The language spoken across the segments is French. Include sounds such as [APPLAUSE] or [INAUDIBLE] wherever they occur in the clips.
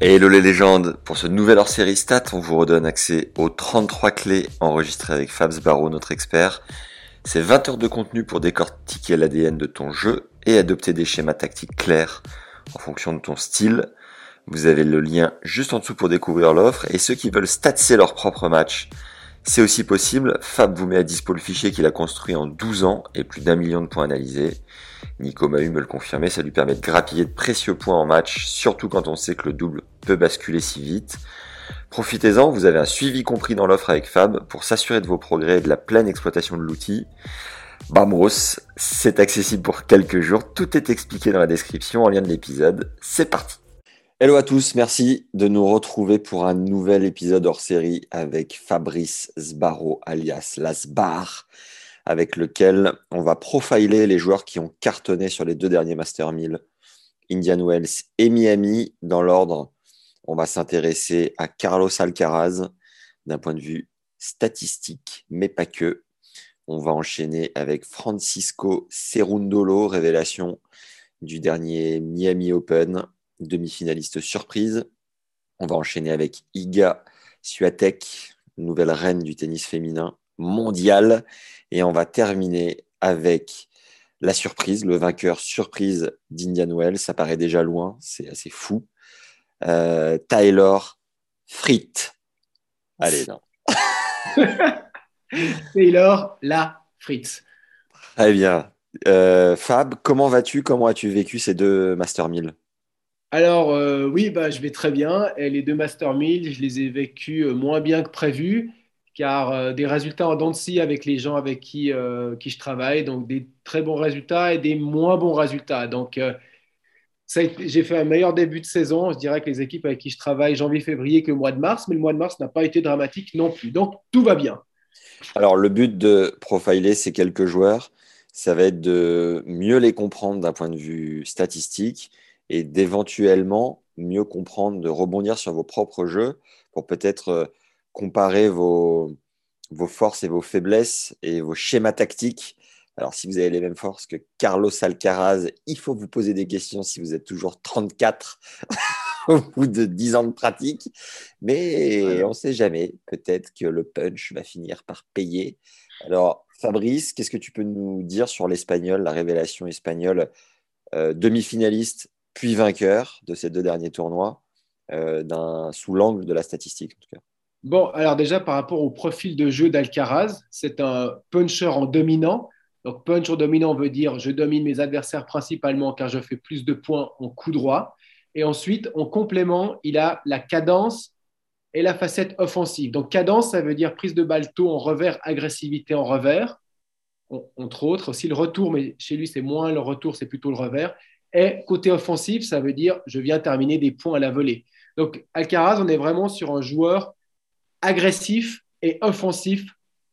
Et hello les légendes, pour ce nouvel hors-série stat, on vous redonne accès aux 33 clés enregistrées avec Fabs Barreau, notre expert. C'est 20 heures de contenu pour décortiquer l'ADN de ton jeu et adopter des schémas tactiques clairs en fonction de ton style. Vous avez le lien juste en dessous pour découvrir l'offre et ceux qui veulent statser leur propre match, c'est aussi possible. Fab vous met à dispo le fichier qu'il a construit en 12 ans et plus d'un million de points analysés. Nico Mahu me le confirmait, ça lui permet de grappiller de précieux points en match, surtout quand on sait que le double peut basculer si vite. Profitez-en, vous avez un suivi compris dans l'offre avec Fab pour s'assurer de vos progrès et de la pleine exploitation de l'outil. Vamos, c'est accessible pour quelques jours, tout est expliqué dans la description en lien de l'épisode. C'est parti Hello à tous, merci de nous retrouver pour un nouvel épisode hors série avec Fabrice Sbarro alias Lasbar avec lequel on va profiler les joueurs qui ont cartonné sur les deux derniers Master 1000, Indian Wells et Miami. Dans l'ordre, on va s'intéresser à Carlos Alcaraz d'un point de vue statistique, mais pas que. On va enchaîner avec Francisco Cerundolo, révélation du dernier Miami Open, demi-finaliste surprise. On va enchaîner avec Iga Swiatek, nouvelle reine du tennis féminin mondial. Et on va terminer avec la surprise, le vainqueur surprise d'Indian Wells. Ça paraît déjà loin, c'est assez fou. Euh, Taylor Fritz. Allez, non. [LAUGHS] Taylor la Fritz. Très bien. Euh, Fab, comment vas-tu? Comment as-tu vécu ces deux Master 1000 alors euh, oui, bah, je vais très bien. Et les deux Master 1000, je les ai vécus moins bien que prévu car euh, des résultats en dents avec les gens avec qui, euh, qui je travaille, donc des très bons résultats et des moins bons résultats. Donc, euh, j'ai fait un meilleur début de saison, je dirais que les équipes avec qui je travaille janvier-février que le mois de mars, mais le mois de mars n'a pas été dramatique non plus. Donc, tout va bien. Alors, le but de profiler ces quelques joueurs, ça va être de mieux les comprendre d'un point de vue statistique et d'éventuellement mieux comprendre, de rebondir sur vos propres jeux pour peut-être comparer vos, vos forces et vos faiblesses et vos schémas tactiques. Alors, si vous avez les mêmes forces que Carlos Alcaraz, il faut vous poser des questions si vous êtes toujours 34 [LAUGHS] au bout de 10 ans de pratique. Mais on ne sait jamais. Peut-être que le punch va finir par payer. Alors, Fabrice, qu'est-ce que tu peux nous dire sur l'espagnol, la révélation espagnole, euh, demi-finaliste puis vainqueur de ces deux derniers tournois, euh, sous l'angle de la statistique en tout cas Bon, alors déjà par rapport au profil de jeu d'Alcaraz, c'est un puncher en dominant. Donc punch en dominant veut dire je domine mes adversaires principalement car je fais plus de points en coup droit. Et ensuite, en complément, il a la cadence et la facette offensive. Donc cadence, ça veut dire prise de balle tôt en revers, agressivité en revers, entre autres. Aussi le retour, mais chez lui c'est moins le retour, c'est plutôt le revers. Et côté offensif, ça veut dire je viens terminer des points à la volée. Donc Alcaraz, on est vraiment sur un joueur agressif et offensif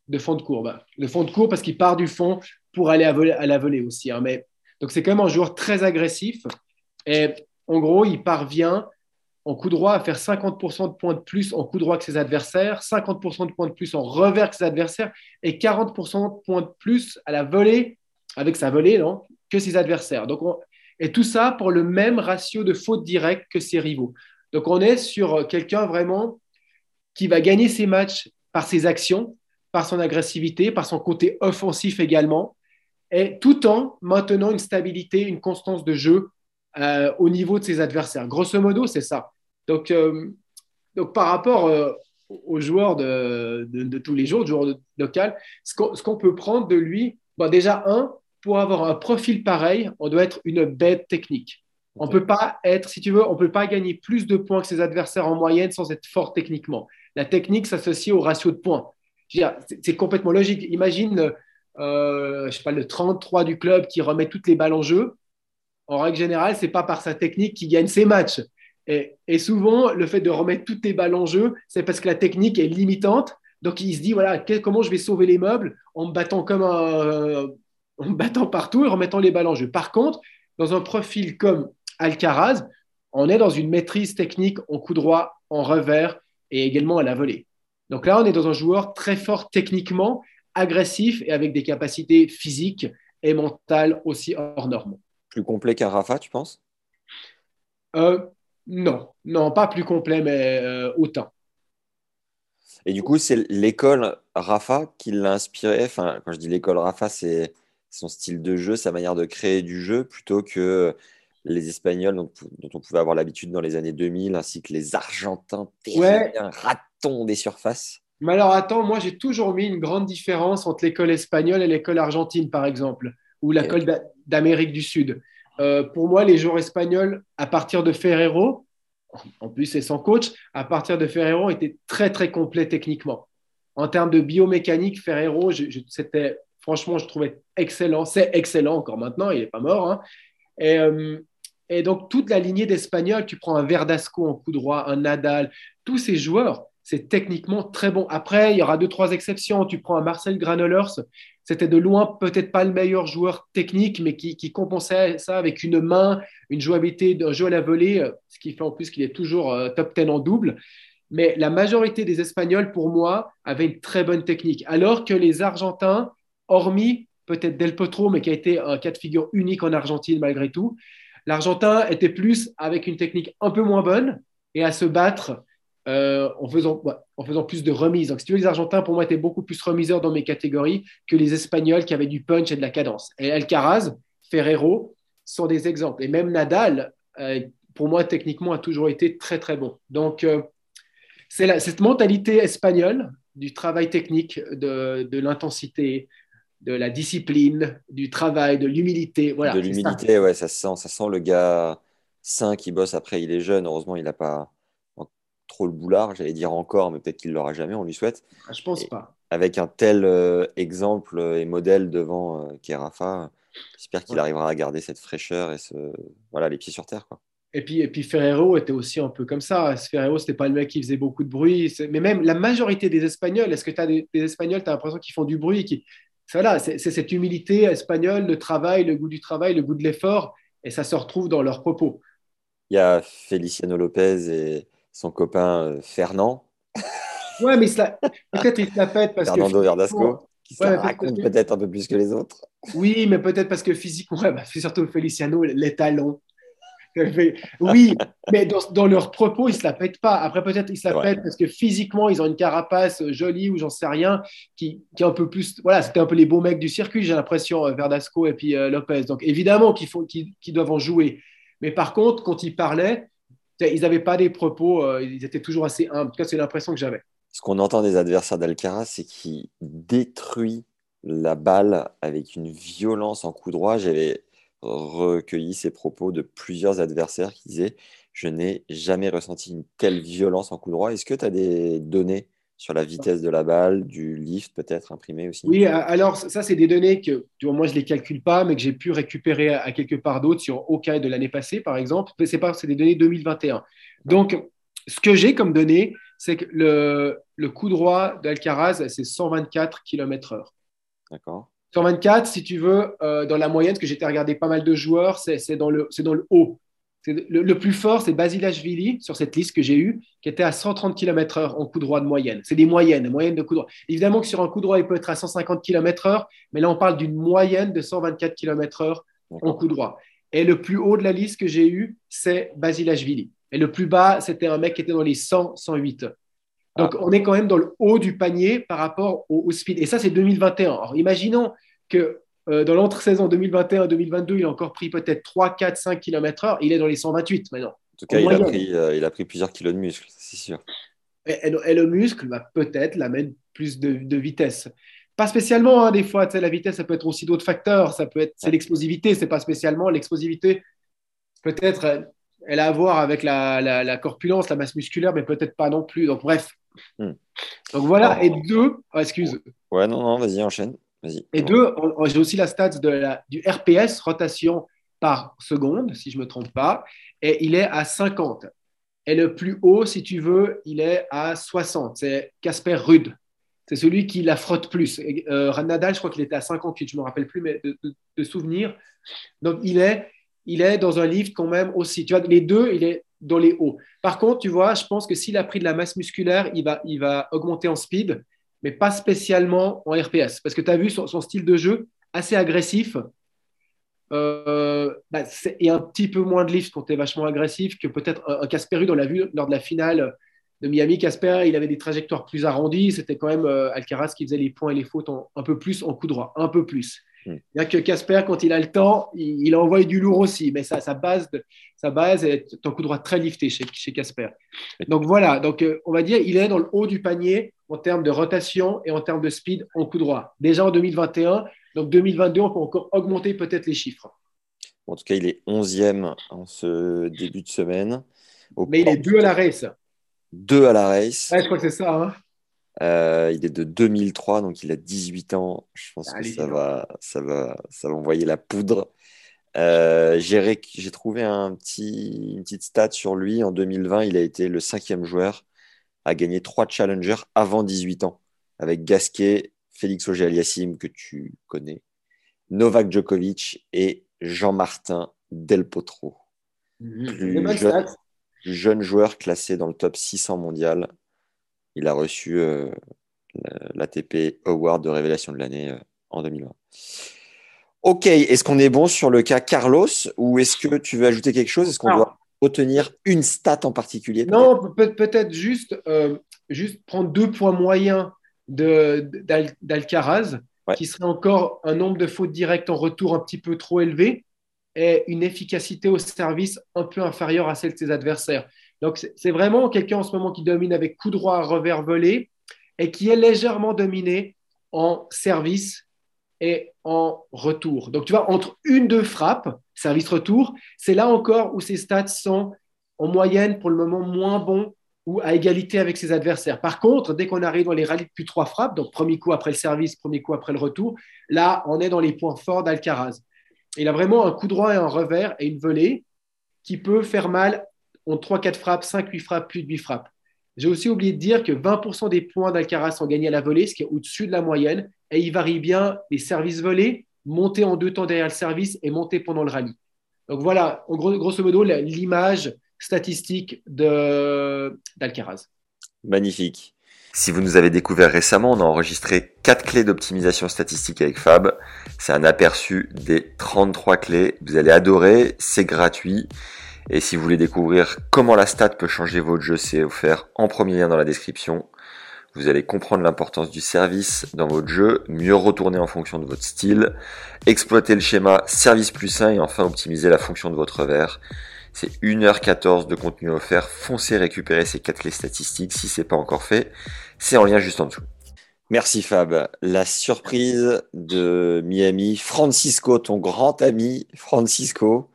de fond de courbe. De fond de courbe parce qu'il part du fond pour aller à, la volée aussi. Hein. Mais, donc c'est quand même un joueur très agressif. Et en gros, il parvient en coup droit à faire 50% de points de plus en coup droit que ses adversaires, 50% de points de plus en revers que ses adversaires et 40% de points de plus à la volée, avec sa volée, que ses adversaires. Donc et tout ça pour le même ratio de fautes directes que ses rivaux. Donc on est sur quelqu'un vraiment qui va gagner ses matchs par ses actions, par son agressivité, par son côté offensif également, et tout en maintenant une stabilité, une constance de jeu euh, au niveau de ses adversaires. Grosso modo, c'est ça. Donc, euh, donc, par rapport euh, aux joueurs de, tous les jours, joueurs locaux, ce qu'on peut prendre de lui, bon, déjà, un, pour avoir un profil pareil, on doit être une bête technique. On ne peut pas être, si tu veux, on peut pas gagner plus de points que ses adversaires en moyenne sans être fort techniquement. La technique s'associe au ratio de points. C'est complètement logique. Imagine, euh, je sais pas, le 33 du club qui remet toutes les balles en jeu. En règle générale, c'est pas par sa technique qu'il gagne ses matchs. Et, souvent, le fait de remettre toutes les balles en jeu, c'est parce que la technique est limitante. Donc, il se dit, voilà, comment je vais sauver les meubles en me battant comme un, en battant partout et remettant les balles en jeu. Par contre, dans un profil comme Alcaraz, on est dans une maîtrise technique en coup droit, en revers, et également à la volée. Donc là, on est dans un joueur très fort techniquement, agressif et avec des capacités physiques et mentales aussi hors normes. Plus complet qu'un Rafa, tu penses? Euh, Non, non, pas plus complet, mais euh, autant. Et du coup, c'est l'école Rafa qui l'a inspiré. Enfin, quand je dis l'école Rafa, c'est son style de jeu, sa manière de créer du jeu, plutôt que les Espagnols dont, on pouvait avoir l'habitude dans les années 2000, ainsi que les Argentins terriens, ratons des surfaces. Mais alors attends, moi j'ai toujours mis une grande différence entre l'école espagnole et l'école argentine, par exemple, ou l'école d'Amérique du Sud. Euh, pour moi, les joueurs espagnols, à partir de Ferrero, en plus c'est son coach, à partir de Ferrero, étaient très très complets techniquement. En termes de biomécanique, Ferrero, c'était franchement, je trouvais excellent. C'est excellent encore maintenant, il n'est pas mort. Hein. Et, euh, et, donc, toute la lignée d'Espagnols, tu prends un Verdasco en coup droit, un Nadal, tous ces joueurs, c'est techniquement très bon. Après, il y aura deux, trois exceptions. Tu prends un Marcel Granolers, c'était de loin peut-être pas le meilleur joueur technique, mais qui, compensait ça avec une main, une jouabilité d'un jeu à la volée, ce qui fait en plus qu'il est toujours euh, top 10 en double. Mais la majorité des Espagnols, pour moi, avaient une très bonne technique. Alors que les Argentins, hormis peut-être Del Potro, mais qui a été un cas de figure unique en Argentine malgré tout, l'Argentin était plus avec une technique un peu moins bonne et à se battre euh, en, faisant, en faisant plus de remises. Donc, si tu veux, les Argentins, pour moi, étaient beaucoup plus remiseurs dans mes catégories que les Espagnols qui avaient du punch et de la cadence. Et Alcaraz, Ferrero sont des exemples. Et même Nadal, euh, pour moi, techniquement, a toujours été très, très bon. Donc, euh, c'est cette mentalité espagnole du travail technique, de, de l'intensité, de la discipline, du travail, de l'humilité. Voilà, de l'humilité, ouais, ça sent, ça sent le gars sain qui bosse. Après, il est jeune. Heureusement, il n'a pas trop le boulard, j'allais dire encore, mais peut-être qu'il l'aura jamais, on lui souhaite. Ah, je pense pas. Avec un tel euh, exemple et modèle devant euh, Rafa, j'espère qu'il arrivera à garder cette fraîcheur et ce, voilà, les pieds sur terre. Quoi. Et puis, et puis Ferrero était aussi un peu comme ça. Ferrero, c'était pas le mec qui faisait beaucoup de bruit. Mais même la majorité des Espagnols, est-ce que tu as des, Espagnols, tu as l'impression qu'ils font du bruit qui... Voilà, c'est cette humilité espagnole, le travail, le goût du travail, le goût de l'effort, et ça se retrouve dans leurs propos. Il y a Feliciano Lopez et, son copain euh, Fernand. Ouais, mais peut-être il se la pète parce Fernando Verdasco, qui se raconte peut-être un peu plus que les autres. Oui, mais peut-être parce que physiquement, [LAUGHS] ouais, bah, surtout Feliciano, les talons. [LAUGHS] Oui, mais dans, leur propos, ils ne se la pètent pas. Après, peut-être ils se la pètent parce que physiquement, ils ont une carapace jolie ou j'en sais rien, qui, qui est un peu plus. Voilà, c'était un peu les beaux mecs du circuit, j'ai l'impression, euh, Verdasco et puis euh, Lopez. Donc, évidemment qu'ils doivent en jouer. Mais par contre, quand ils parlaient, ils n'avaient pas des propos, euh, ils étaient toujours assez humbles. En tout cas, c'est l'impression que j'avais. Ce qu'on entend des adversaires d'Alcaraz, c'est qu'il détruit la balle avec une violence en coup droit. J'avais recueilli ces propos de plusieurs adversaires qui disaient Je n'ai jamais ressenti une telle violence en coup droit. Est-ce que tu as des données sur la vitesse de la balle, du lift peut-être imprimé aussi? Oui, alors ça, c'est des données que tu moi, je ne les calcule pas, mais que j'ai pu récupérer à, quelque part d'autre sur OK de l'année passée, par exemple. C'est pas, c'est des données 2021. Donc, ce que j'ai comme données, c'est que le, le coup droit d'Alcaraz, c'est 124 km/h. D'accord. 124, si tu veux, euh, dans la moyenne, parce que j'étais regardé pas mal de joueurs, c'est dans, le, dans le haut. Le, le, plus fort, c'est Basilashvili sur cette liste que j'ai eue, qui était à 130 km/h en coup droit de moyenne. C'est des moyennes, moyennes de coup droit. Évidemment que sur un coup droit, il peut être à 150 km/h, mais là, on parle d'une moyenne de 124 km/h en coup droit. Et le plus haut de la liste que j'ai eu, c'est Basilashvili. Et le plus bas, c'était un mec qui était dans les 100, 108. Donc, ah. on est quand même dans le haut du panier par rapport au, au speed. Et ça, c'est 2021. Alors, imaginons que euh, dans l'entre-saison 2021-2022, il a encore pris peut-être 3, 4, 5 km/h. Il est dans les 128 maintenant. En tout cas, il a, pris, euh, il a, pris, plusieurs kilos de muscle, c'est sûr. Et, le muscle va peut-être l'amener plus de, vitesse. Pas spécialement, hein, des fois, la vitesse, ça peut être aussi d'autres facteurs. Ça peut être, c'est l'explosivité, c'est pas spécialement l'explosivité. Peut-être, elle a à voir avec la, la, corpulence, la masse musculaire, mais peut-être pas non plus. Donc, bref. Hmm. Donc voilà. Et deux, oh, excuse. Ouais, non, non, vas-y, enchaîne. Et deux, j'ai aussi la stats de la, du RPS, rotation par seconde, si je ne me trompe pas, et il est à 50. Et le plus haut, si tu veux, il est à 60. C'est Casper Rudd. C'est celui qui la frotte plus. Euh, Nadal, je crois qu'il était à 58, je ne me rappelle plus mais de, de, souvenirs. Donc, il est, il est dans un lift quand même aussi. Tu vois, les deux, il est dans les hauts. Par contre, tu vois, je pense que s'il a pris de la masse musculaire, il va, il va augmenter en speed mais pas spécialement en RPS. Parce que tu as vu son, style de jeu assez agressif. euh, bah, et un petit peu moins de lift quand tu es vachement agressif que peut-être un Casper Ruud, on l'a vu lors de la finale de Miami. Casper, il avait des trajectoires plus arrondies. C'était quand même euh, Alcaraz qui faisait les points et les fautes un peu plus en coup droit, un peu plus. A que Casper, quand il a le temps, il, il envoie du lourd aussi, mais ça, sa, base, de, sa base est un coup droit très lifté chez Casper. Donc voilà, donc, euh, on va dire il est dans le haut du panier en termes de rotation et en termes de speed en coup droit. Déjà en 2021, donc 2022, on peut encore augmenter peut-être les chiffres. En tout cas, il est 11e en ce début de semaine. Mais il est deux à la race. Deux à la race. je crois que c'est ça. Hein. Euh, il est de 2003, donc il a 18 ans. Je pense que ça va, ça, va, ça va envoyer la poudre. Euh, j'ai trouvé un petit, une petite stat sur lui. En 2020, il a été le cinquième joueur à gagner trois challengers avant 18 ans, avec Gasquet, Félix Auger-Aliassime, que tu connais, Novak Djokovic et Jean-Martin Del Potro. Mmh. Plus, jeune, jeune, joueur classé dans le top 600 mondial il a reçu euh, l'ATP Award de révélation de l'année euh, en 2020. Ok, est-ce qu'on est bon sur le cas Carlos ou est-ce que tu veux ajouter quelque chose? Est-ce qu'on doit retenir une stat en particulier Non, peut-être? juste, euh, juste prendre deux points moyens d'Alcaraz, qui serait encore un nombre de fautes directes en retour un petit peu trop élevé et une efficacité au service un peu inférieure à celle de ses adversaires. Donc, c'est vraiment quelqu'un en ce moment qui domine avec coup droit, revers volé et qui est légèrement dominé en service et en retour. Donc, tu vois, entre une, deux frappes, service-retour, c'est là encore où ses stats sont en moyenne pour le moment moins bons ou à égalité avec ses adversaires. Par contre, dès qu'on arrive dans les rallyes de plus trois frappes, donc premier coup après le service, premier coup après le retour, là, on est dans les points forts d'Alcaraz. Il a vraiment un coup droit et un revers et une volée qui peut faire mal ont 3-4 frappes, 5-8 frappes, plus de 8 frappes. J'ai aussi oublié de dire que 20% des points d'Alcaraz sont gagnés à la volée, ce qui est au-dessus de la moyenne, et il varie bien les services volés, monter en deux temps derrière le service et monter pendant le rallye. Donc voilà, en gros, grosso modo, l'image statistique d'Alcaraz. Magnifique. Si vous nous avez découvert récemment, on a enregistré 4 clés d'optimisation statistique avec Fab. C'est un aperçu des 33 clés. Vous allez adorer, c'est gratuit. Et si vous voulez découvrir comment la stat peut changer votre jeu, c'est offert en premier lien dans la description. Vous allez comprendre l'importance du service dans votre jeu, mieux retourner en fonction de votre style, exploiter le schéma service plus 1 et enfin optimiser la fonction de votre verre. C'est 1h14 de contenu offert. Foncez récupérer ces 4 clés statistiques si c'est pas encore fait. C'est en lien juste en dessous. Merci Fab. La surprise de Miami, Francisco, ton grand ami Francisco.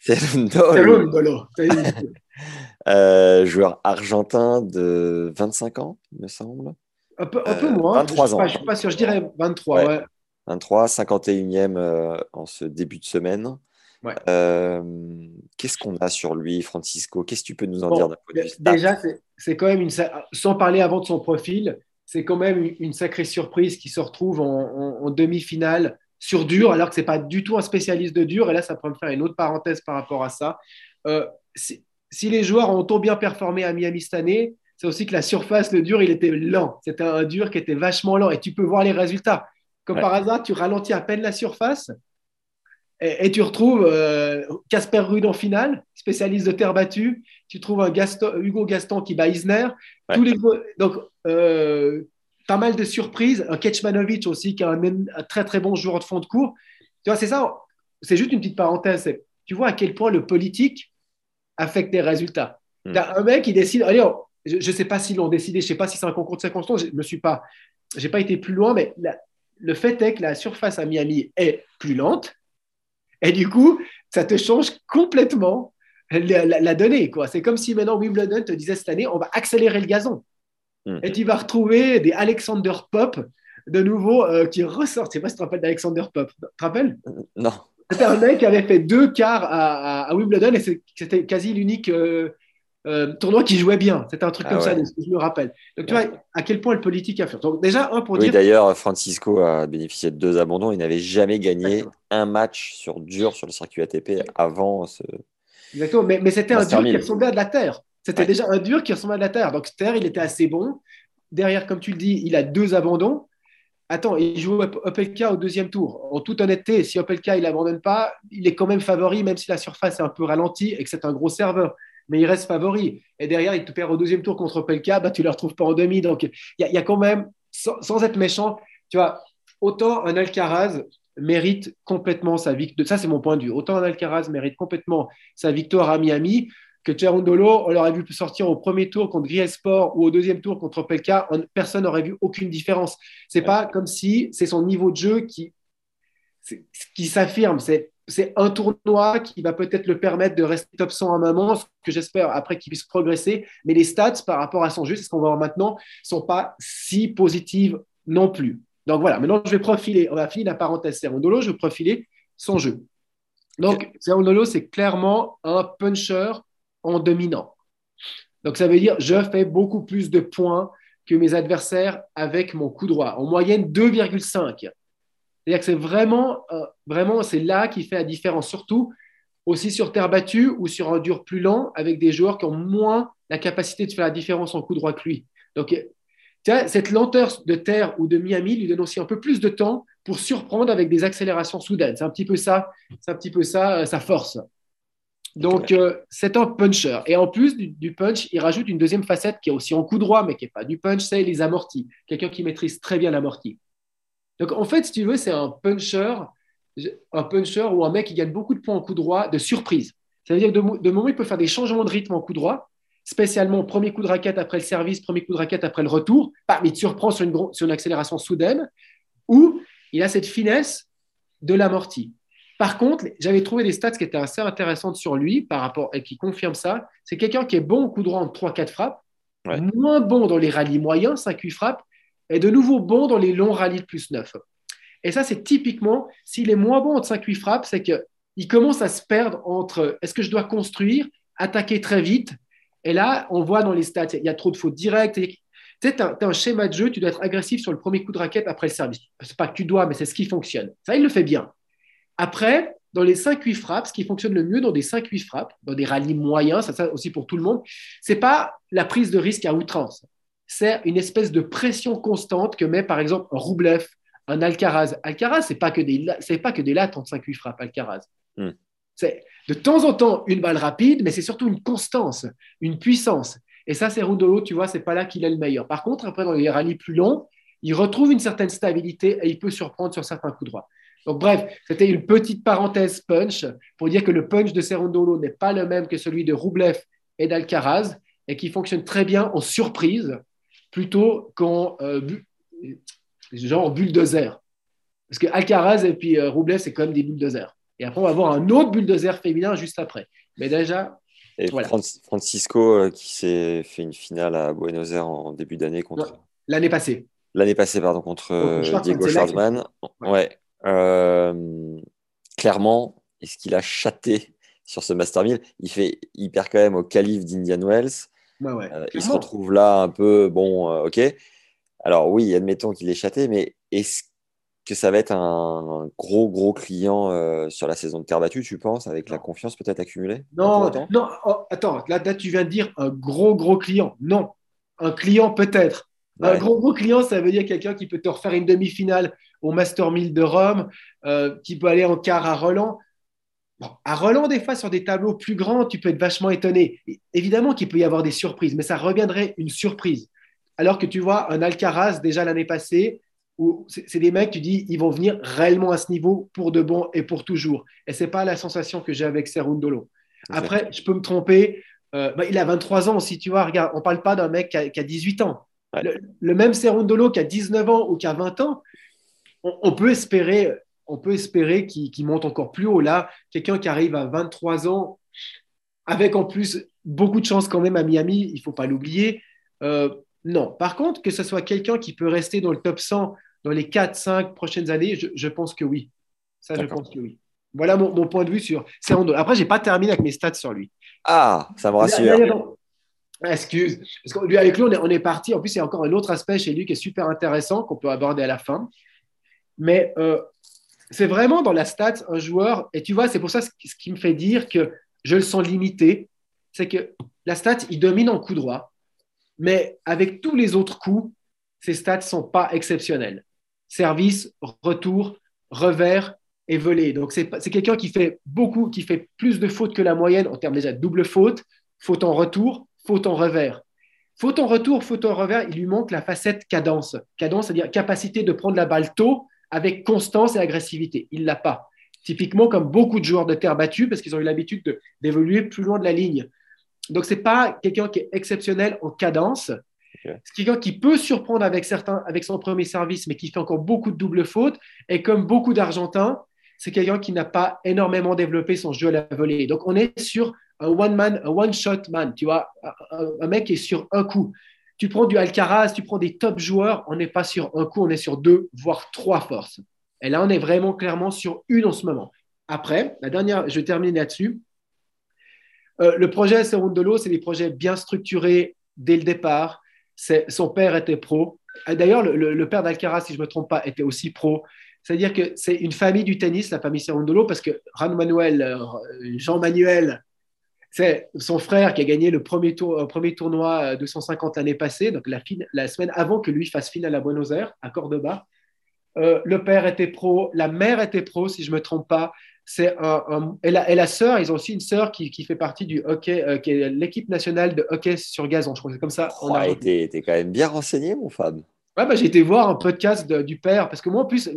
Cerundolo. [LAUGHS] euh, joueur argentin de 25 ans, il me semble. Un peu, un peu euh, moins. 23 ans. je ne suis pas sûr, je dirais 23. Ouais. 23, 51e euh, en ce début de semaine. Euh, qu'est-ce qu'on a sur lui, Francisco? Qu'est-ce que tu peux nous en dire d'un point de vue Déjà, c'est quand même une. Sans parler avant de son profil, c'est quand même une sacrée surprise qui se retrouve en, en demi-finale sur dur, alors que ce n'est pas du tout un spécialiste de dur. Et là, ça peut me faire une autre parenthèse par rapport à ça. Euh, si, les joueurs ont tant bien performé à Miami cette année, c'est aussi que la surface, le dur, il était lent. C'était un dur qui était vachement lent. Et tu peux voir les résultats. Comme par hasard, tu ralentis à peine la surface et, tu retrouves euh, Casper Ruud en finale, spécialiste de terre battue. Tu trouves un Hugo Gaston qui bat Isner. Tous les, donc, euh, pas mal de surprises. Un Kecmanovic aussi, qui est un, très très bon joueur de fond de cours. Tu vois, c'est ça. C'est juste une petite parenthèse. Tu vois à quel point le politique affecte les résultats. Hmm. un mec qui décide. Allez, je ne sais pas s'ils l'ont décidé. Je ne sais pas si c'est un concours de circonstances. Je ne suis pas. J'ai pas été plus loin, mais le fait est que la surface à Miami est plus lente. Et du coup, ça te change complètement la, la donnée. C'est comme si maintenant Wimbledon te disait cette année, on va accélérer le gazon. Mm. Et tu vas retrouver des Alexander Pop de nouveau euh, qui ressortent. Je sais pas si tu te rappelles d'Alexander Pop. Tu te rappelles? Non. C'était un mec qui avait fait deux quarts à, Wimbledon et c'était quasi l'unique euh, euh, tournoi qui jouait bien. C'était un truc ah comme ça, je me rappelle. Donc tu vois à quel point le politique a fait. Donc déjà, un pour oui, d'ailleurs, Francisco a bénéficié de deux abandons. Il n'avait jamais gagné un match sur dur sur le circuit ATP avant ce. Exactement, mais, mais c'était un dur qui ressemblait à de la terre. C'était déjà un dur qui ressemblait à la terre. Donc, terre, il était assez bon. Derrière, comme tu le dis, il a deux abandons. attends, il joue Opelka au deuxième tour. En toute honnêteté, si Opelka il abandonne pas, il est quand même favori, même si la surface est un peu ralentie et que c'est un gros serveur. Mais il reste favori. Et derrière, il te perd au deuxième tour contre Opelka, bah, tu ne le retrouves pas en demi. Donc, il y, a quand même, sans, être méchant, tu vois, autant un Alcaraz mérite complètement sa victoire. Ça, c'est mon point de vue. Autant un Alcaraz mérite complètement sa victoire à Miami que Cerundolo, on l'aurait vu sortir au premier tour contre Sport ou au deuxième tour contre Opelka, personne n'aurait vu aucune différence. C'est pas comme si c'est son niveau de jeu qui, qui s'affirme. C'est, c'est un tournoi qui va peut-être le permettre de rester top 100 à un moment, ce que j'espère après qu'il puisse progresser. Mais les stats par rapport à son jeu, c'est ce qu'on va voir maintenant, sont pas si positives non plus. Donc voilà, maintenant je vais profiler, on va finir la parenthèse Cerundolo, je vais profiler son jeu. Donc Cerundolo, c'est clairement un puncher en dominant. Donc ça veut dire je fais beaucoup plus de points que mes adversaires avec mon coup droit. En moyenne 2,5. C'est-à-dire que c'est vraiment, euh, vraiment c'est là qui fait la différence, surtout aussi sur terre battue ou sur un dur plus lent avec des joueurs qui ont moins la capacité de faire la différence en coup droit que lui. Donc cette lenteur de terre ou de Miami lui donne aussi un peu plus de temps pour surprendre avec des accélérations soudaines. C'est un petit peu ça, c'est un petit peu ça euh, sa force. Donc, euh, c'est un puncher. Et en plus du, punch, il rajoute une deuxième facette qui est aussi en coup droit, mais qui n'est pas du punch, c'est les amortis. Quelqu'un qui maîtrise très bien l'amorti. Donc, en fait, si tu veux, c'est un puncher, un puncher ou un mec qui gagne beaucoup de points en coup droit de surprise. Ça veut dire que de, de moment, il peut faire des changements de rythme en coup droit, spécialement premier coup de raquette après le service, premier coup de raquette après le retour, mais il te surprend sur une, sur une accélération soudaine, ou il a cette finesse de l'amorti. Par contre, j'avais trouvé des stats qui étaient assez intéressantes sur lui par rapport et qui confirment ça. C'est quelqu'un qui est bon au coup droit en 3-4 frappes, moins bon dans les rallyes moyens, 5-8 frappes, et de nouveau bon dans les longs rallyes de plus 9. Et ça, c'est typiquement, s'il est moins bon en 5-8 frappes, c'est qu'il commence à se perdre entre est-ce que je dois construire, attaquer très vite? Et là, on voit dans les stats, il y a trop de fautes directes. Tu sais, tu as, un schéma de jeu, tu dois être agressif sur le premier coup de raquette après le service. C'est pas que tu dois, mais c'est ce qui fonctionne. Ça, il le fait bien. Après, dans les 5-8 frappes, ce qui fonctionne le mieux dans des 5-8 frappes, dans des rallyes moyens, ça, ça aussi pour tout le monde, c'est pas la prise de risque à outrance. C'est une espèce de pression constante que met par exemple un Roublev, un Alcaraz. Alcaraz, c'est pas que des c'est pas que des lattes en 5-8 frappes Alcaraz. Hmm. C'est de temps en temps une balle rapide, mais c'est surtout une constance, une puissance. Et ça, c'est Rudolo, tu vois, c'est pas là qu'il est le meilleur. Par contre, après dans les rallyes plus longs, il retrouve une certaine stabilité et il peut surprendre sur certains coups droits. Donc, bref, c'était une petite parenthèse punch pour dire que le punch de Cerundolo n'est pas le même que celui de Roublev et d'Alcaraz et qui fonctionne très bien en surprise plutôt qu'en euh, genre bulldozer. Parce que Alcaraz et puis euh, Roublev, c'est quand même des bulldozers. Et après, on va avoir un autre bulldozer féminin juste après. Mais déjà. Et Francisco euh, qui s'est fait une finale à Buenos Aires en début d'année contre. L'année passée. L'année passée, pardon, contre Diego Schwartzman. ouais. Clairement, est-ce qu'il a chaté sur ce Master 1000 Il fait hyper quand même au calife d'Indian Wells. Euh, il se retrouve là un peu, bon, euh, ok. Alors oui, admettons qu'il est chaté, mais est-ce que ça va être un, gros, gros client sur la saison de terre battue, tu penses, avec la confiance peut-être accumulée? Non, non, oh, attends, là, là, tu viens de dire un gros, gros client. Non, un client peut-être. Un gros, gros client, ça veut dire quelqu'un qui peut te refaire une demi-finale au Master 1000 de Rome, euh, qui peut aller en quart à Roland. à Roland, des fois, sur des tableaux plus grands, tu peux être vachement étonné. Évidemment qu'il peut y avoir des surprises, mais ça reviendrait une surprise. Alors que tu vois un Alcaraz déjà l'année passée, où c'est des mecs, tu dis, ils vont venir réellement à ce niveau pour de bon et pour toujours. Et c'est pas la sensation que j'ai avec Serundolo. Après, je peux me tromper. Euh, bah, il a 23 ans, si tu vois, regarde, on parle pas d'un mec qui a, 18 ans. Le, même Serundolo qui a 19 ans ou qui a 20 ans, on, peut espérer, on peut espérer qu'il monte encore plus haut. Là, quelqu'un qui arrive à 23 ans, avec en plus beaucoup de chance quand même à Miami, il ne faut pas l'oublier. Euh, non. Par contre, que ce soit quelqu'un qui peut rester dans le top 100 dans les 4-5 prochaines années, je, pense que oui. Ça, je pense que oui. Voilà mon, point de vue sur Serundolo. Après, je n'ai pas terminé avec mes stats sur lui. Ah, ça me rassure. Excuse. Parce que lui, avec lui, on est, on est parti. En plus, il y a encore un autre aspect chez lui qui est super intéressant qu'on peut aborder à la fin. Mais euh, c'est vraiment dans la stat un joueur, et tu vois, c'est pour ça ce qui me fait dire que je le sens limité, c'est que la stat, il domine en coup droit, mais avec tous les autres coups, ses stats sont pas exceptionnels. service, retour, revers et volée. Donc, c'est quelqu'un qui fait beaucoup, qui fait plus de fautes que la moyenne en termes déjà de double faute, faute en retour, faute en revers. Faute en retour, faute en revers, il lui manque la facette cadence. Cadence, c'est-à-dire capacité de prendre la balle tôt avec constance et agressivité. Il ne l'a pas. Typiquement, comme beaucoup de joueurs de terre battue, parce qu'ils ont eu l'habitude d'évoluer plus loin de la ligne. Donc, ce n'est pas quelqu'un qui est exceptionnel en cadence. C'est quelqu'un qui peut surprendre avec, certains, avec son premier service, mais qui fait encore beaucoup de doubles fautes. Et comme beaucoup d'Argentins, c'est quelqu'un qui n'a pas énormément développé son jeu à la volée. Donc, on est sur un one-man, un one-shot man, tu vois, un, mec qui est sur un coup. Tu prends du Alcaraz, tu prends des top joueurs, on n'est pas sur un coup, on est sur deux, voire trois forces. Et là, on est vraiment clairement sur une en ce moment. Après, la dernière, je termine là-dessus. Euh, le projet Serundolo, c'est des projets bien structurés dès le départ. Son père était pro. D'ailleurs, le, père d'Alcaraz, si je ne me trompe pas, était aussi pro. C'est-à-dire que c'est une famille du tennis, la famille Serundolo, parce que Ran Manuel, euh, Jean-Manuel, c'est son frère qui a gagné le premier, tour, premier tournoi 250 l'année passée, donc la, la, semaine avant que lui fasse finale à Buenos Aires, à Cordoba. Euh, le père était pro, la mère était pro, si je ne me trompe pas. C'est un, et, la, et, la, sœur, ils ont aussi une sœur qui, qui fait partie du hockey, euh, qui est l'équipe nationale de hockey sur gazon. Je crois que c'est comme ça. On a... T'es quand même bien renseigné, mon Fab. Ouais, bah, j'ai été voir un podcast du père, parce que moi, en plus,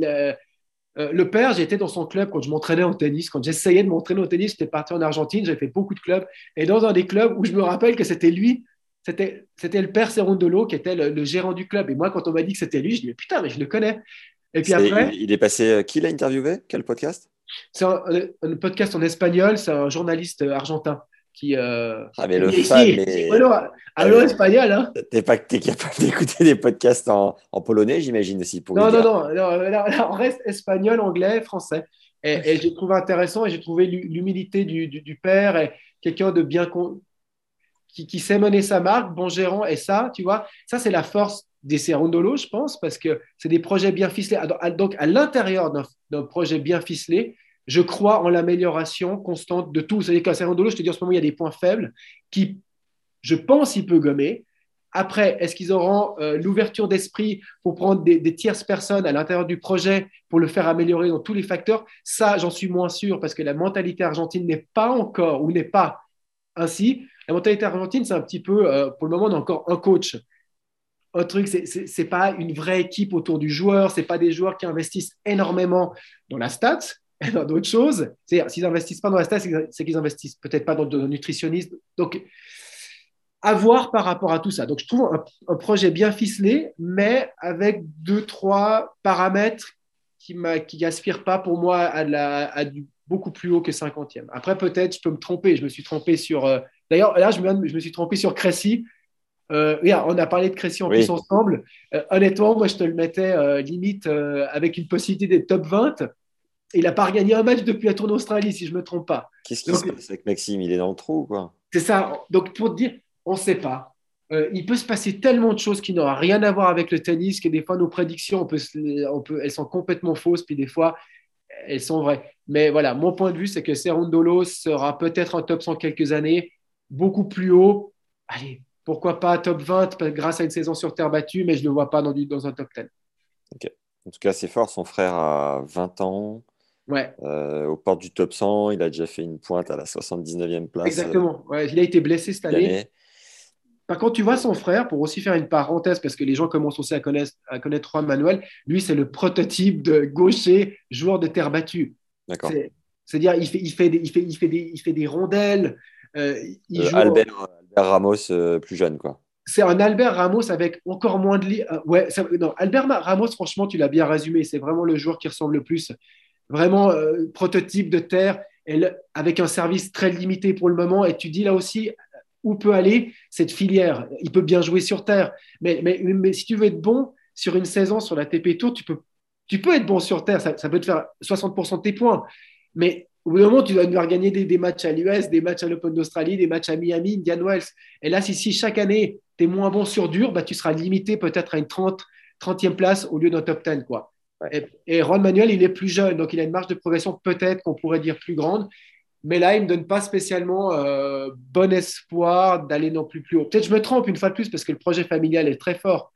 euh, le père, j'étais dans son club quand je m'entraînais en tennis. Quand j'essayais de m'entraîner au tennis, j'étais parti en Argentine, j'ai fait beaucoup de clubs. Et dans un des clubs où je me rappelle que c'était lui, c'était, c'était le père Serondolo qui était le, gérant du club. Et moi, quand on m'a dit que c'était lui, je dis putain, mais je le connais. Et puis après. Il, est passé. Euh, qui l'a interviewé? Quel podcast? C'est un, podcast en espagnol, c'est un journaliste argentin qui. Euh, ah, mais le fan, mais... Allo, espagnol, hein T'es pas es capable [LAUGHS] d'écouter des podcasts en, en polonais, j'imagine aussi. Pour non, non, non, non, on reste espagnol, anglais, français. Et, j'ai trouvé intéressant et j'ai trouvé l'humilité du, du, père et quelqu'un de bien. Qui, qui, sait mener sa marque, bon gérant. Et ça, tu vois, ça, c'est la force des Serondolo, je pense, parce que c'est des projets bien ficelés. Donc, à l'intérieur d'un projet bien ficelé, je crois en l'amélioration constante de tout. C'est-à-dire qu'à Serrandolo, je te dis en ce moment, il y a des points faibles qui, je pense, il peut gommer. Après, est-ce qu'ils auront euh, l'ouverture d'esprit pour prendre des, tierces personnes à l'intérieur du projet pour le faire améliorer dans tous les facteurs? Ça, j'en suis moins sûr parce que la mentalité argentine n'est pas encore ou n'est pas ainsi. La mentalité argentine, c'est un petit peu, euh, pour le moment, on a encore un coach. Un truc, c'est pas une vraie équipe autour du joueur, c'est pas des joueurs qui investissent énormément dans la stats, [LAUGHS] dans d'autres choses. C'est s'ils investissent pas dans la stat, c'est qu'ils investissent peut-être pas dans le nutritionniste. Donc, à voir par rapport à tout ça. Donc, je trouve un, projet bien ficelé, mais avec deux, trois paramètres qui n'aspirent pas pour moi à, la, à, du beaucoup plus haut que 50e. Après, peut-être, je peux me tromper. Je me suis trompé sur. Euh, d'ailleurs, là, je me, je me, suis trompé sur Cressy. Euh, on a parlé de Cressy en plus ensemble. Euh, honnêtement, moi, je te le mettais limite avec une possibilité des top 20 il n'a pas regagné un match depuis la tournée Australie, si je ne me trompe pas. Qu'est-ce qui se passe avec Maxime? Il est dans le trou, quoi? C'est ça. Donc, pour te dire, on ne sait pas. Euh, il peut se passer tellement de choses qui n'ont rien à voir avec le tennis que des fois, nos prédictions, on peut, on peut, elles sont complètement fausses, puis des fois, elles sont vraies. Mais voilà, mon point de vue, c'est que Serundolo sera peut-être en top 100 quelques années, beaucoup plus haut. Allez, pourquoi pas top 20 grâce à une saison sur terre battue, mais je ne le vois pas dans, dans un top 10. Ok. En tout cas, c'est fort. Son frère a 20 ans. Ouais. Euh, aux portes du top 100, il a déjà fait une pointe à la 79e place. Exactement. Ouais, il a été blessé cette année. Par contre, tu vois son frère, pour aussi faire une parenthèse, parce que les gens commencent aussi à connaître, à connaître Juan Manuel, lui, c'est le prototype de gaucher joueur de terre battue. D'accord. C'est-à-dire, il fait, il, fait des, il, fait, il, fait des, il fait des rondelles. Euh, il euh, Albert, Albert, Ramos plus jeune, quoi. C'est un Albert Ramos avec encore moins de. ouais, non, Albert Ramos, franchement, tu l'as bien résumé. C'est vraiment le joueur qui ressemble le plus vraiment euh, prototype de terre, avec un service très limité pour le moment. Et tu dis là aussi où peut aller cette filière? Il peut bien jouer sur terre, mais, mais, mais, si tu veux être bon sur une saison sur la TP Tour, tu peux, tu peux être bon sur terre, ça, peut te faire 60% de tes points. Mais au bout d'un moment, tu dois devoir gagner des, matchs à l'US, des matchs à l'Open d'Australie, des matchs à Miami, Indian Wells. Et là, si, si chaque année, tu es moins bon sur dur, bah, tu seras limité peut-être à une 30, 30e place au lieu d'un top 10. Quoi. Et, Ron Manuel, il est plus jeune, donc il a une marge de progression peut-être qu'on pourrait dire plus grande. Mais là, il ne me donne pas spécialement euh, bon espoir d'aller non plus plus haut. Peut-être je me trompe une fois de plus parce que le projet familial est très fort.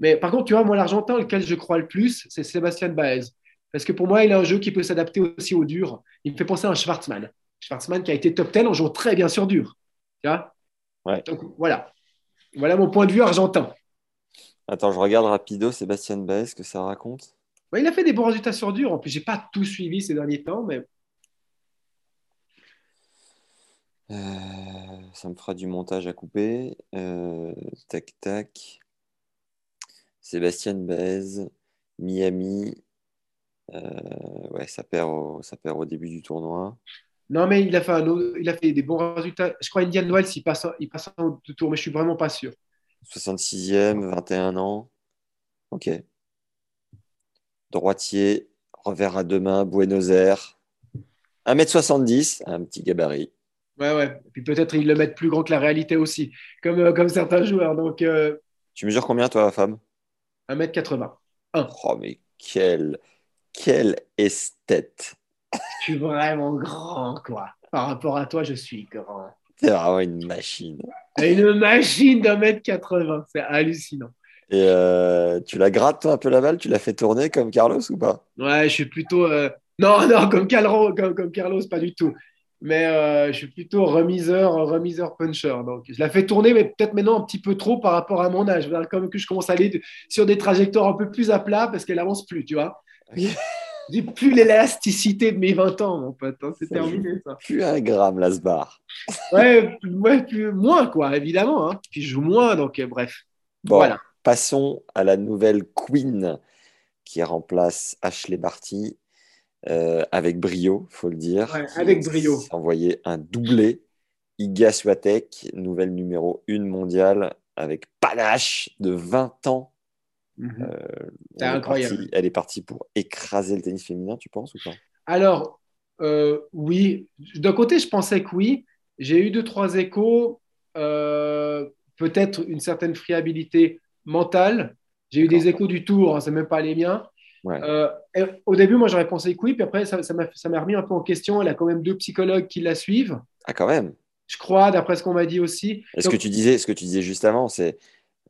Mais par contre, tu vois, moi, l'Argentin auquel je crois le plus, c'est Sébastien Baez. Parce que pour moi, il a un jeu qui peut s'adapter aussi au dur. Il me fait penser à un Schwartzmann. Schwartzmann qui a été top 10 en jouant très bien sur dur. Tu vois? Ouais. Donc voilà. Voilà mon point de vue argentin. Attends, je regarde rapido Sébastien Baez, que ça raconte. Il a fait des bons résultats sur dur. En plus, j'ai pas tout suivi ces derniers temps, mais Euh, ça me fera du montage à couper. Euh, tac, tac. Sébastien Baez, Miami. Euh, ouais, ça perd, au, ça perd au début du tournoi. non, mais il a fait, un autre- il a fait des bons résultats. Je crois Indian Wells, il passe, il passe en deux tours, mais je suis vraiment pas sûr. 66e, 21 ans. Ok. Droitier, revers à deux mains, Buenos Aires. 1m70, un petit gabarit. Ouais, ouais. Et puis peut-être ils le mettent plus grand que la réalité aussi, comme, euh, comme certains joueurs. Donc, euh, Tu mesures combien, toi, femme? 1m80. Oh, mais quel, quel esthète. Je suis vraiment grand, quoi. Par rapport à toi, je suis grand. C'est vraiment une machine. Une machine d'un mètre 80, c'est hallucinant. Et euh, tu la grattes, toi, un peu la balle? Tu la fais tourner comme Carlos ou pas? Ouais, je suis plutôt. euh, Non, [LAUGHS] non, comme, Calro, comme, comme Carlos, pas du tout. Mais euh, je suis plutôt remiseur, remiseur puncher. Donc, je la fais tourner, mais peut-être maintenant un petit peu trop par rapport à mon âge. Même que je commence à aller sur des trajectoires un peu plus à plat parce qu'elle avance plus, tu vois. J'ai plus l'élasticité de mes 20 ans, mon pote. hein, C'est terminé, ça. Plus un gramme. Ouais, plus- ouais, plus- moins, quoi, évidemment. Hein. Puis je joue moins, donc bref. Bon, Voilà. Passons à la nouvelle Queen qui remplace Ashley Barty euh, avec brio, faut le dire. Ouais, avec brio. envoyé un doublé. Iga Swiatek, nouvelle numéro 1 mondiale avec panache de 20 ans. Mhm. Elle est incroyable. partie- elle est partie pour écraser le tennis féminin, tu penses ou pas? Alors, euh, oui, d'un côté, je pensais que oui. J'ai eu deux, trois échos, euh, peut-être une certaine friabilité mentale. J'ai eu des échos du tour, hein, c'est même pas les miens. Ouais. Euh, et au début, moi, j'aurais pensé que oui, puis après, ça m'a ça remis un peu en question. Elle a quand même deux psychologues qui la suivent, Ah, quand même. je crois, d'après ce qu'on m'a dit aussi. Et ce Donc- que tu disais, ce que tu disais juste avant, c'est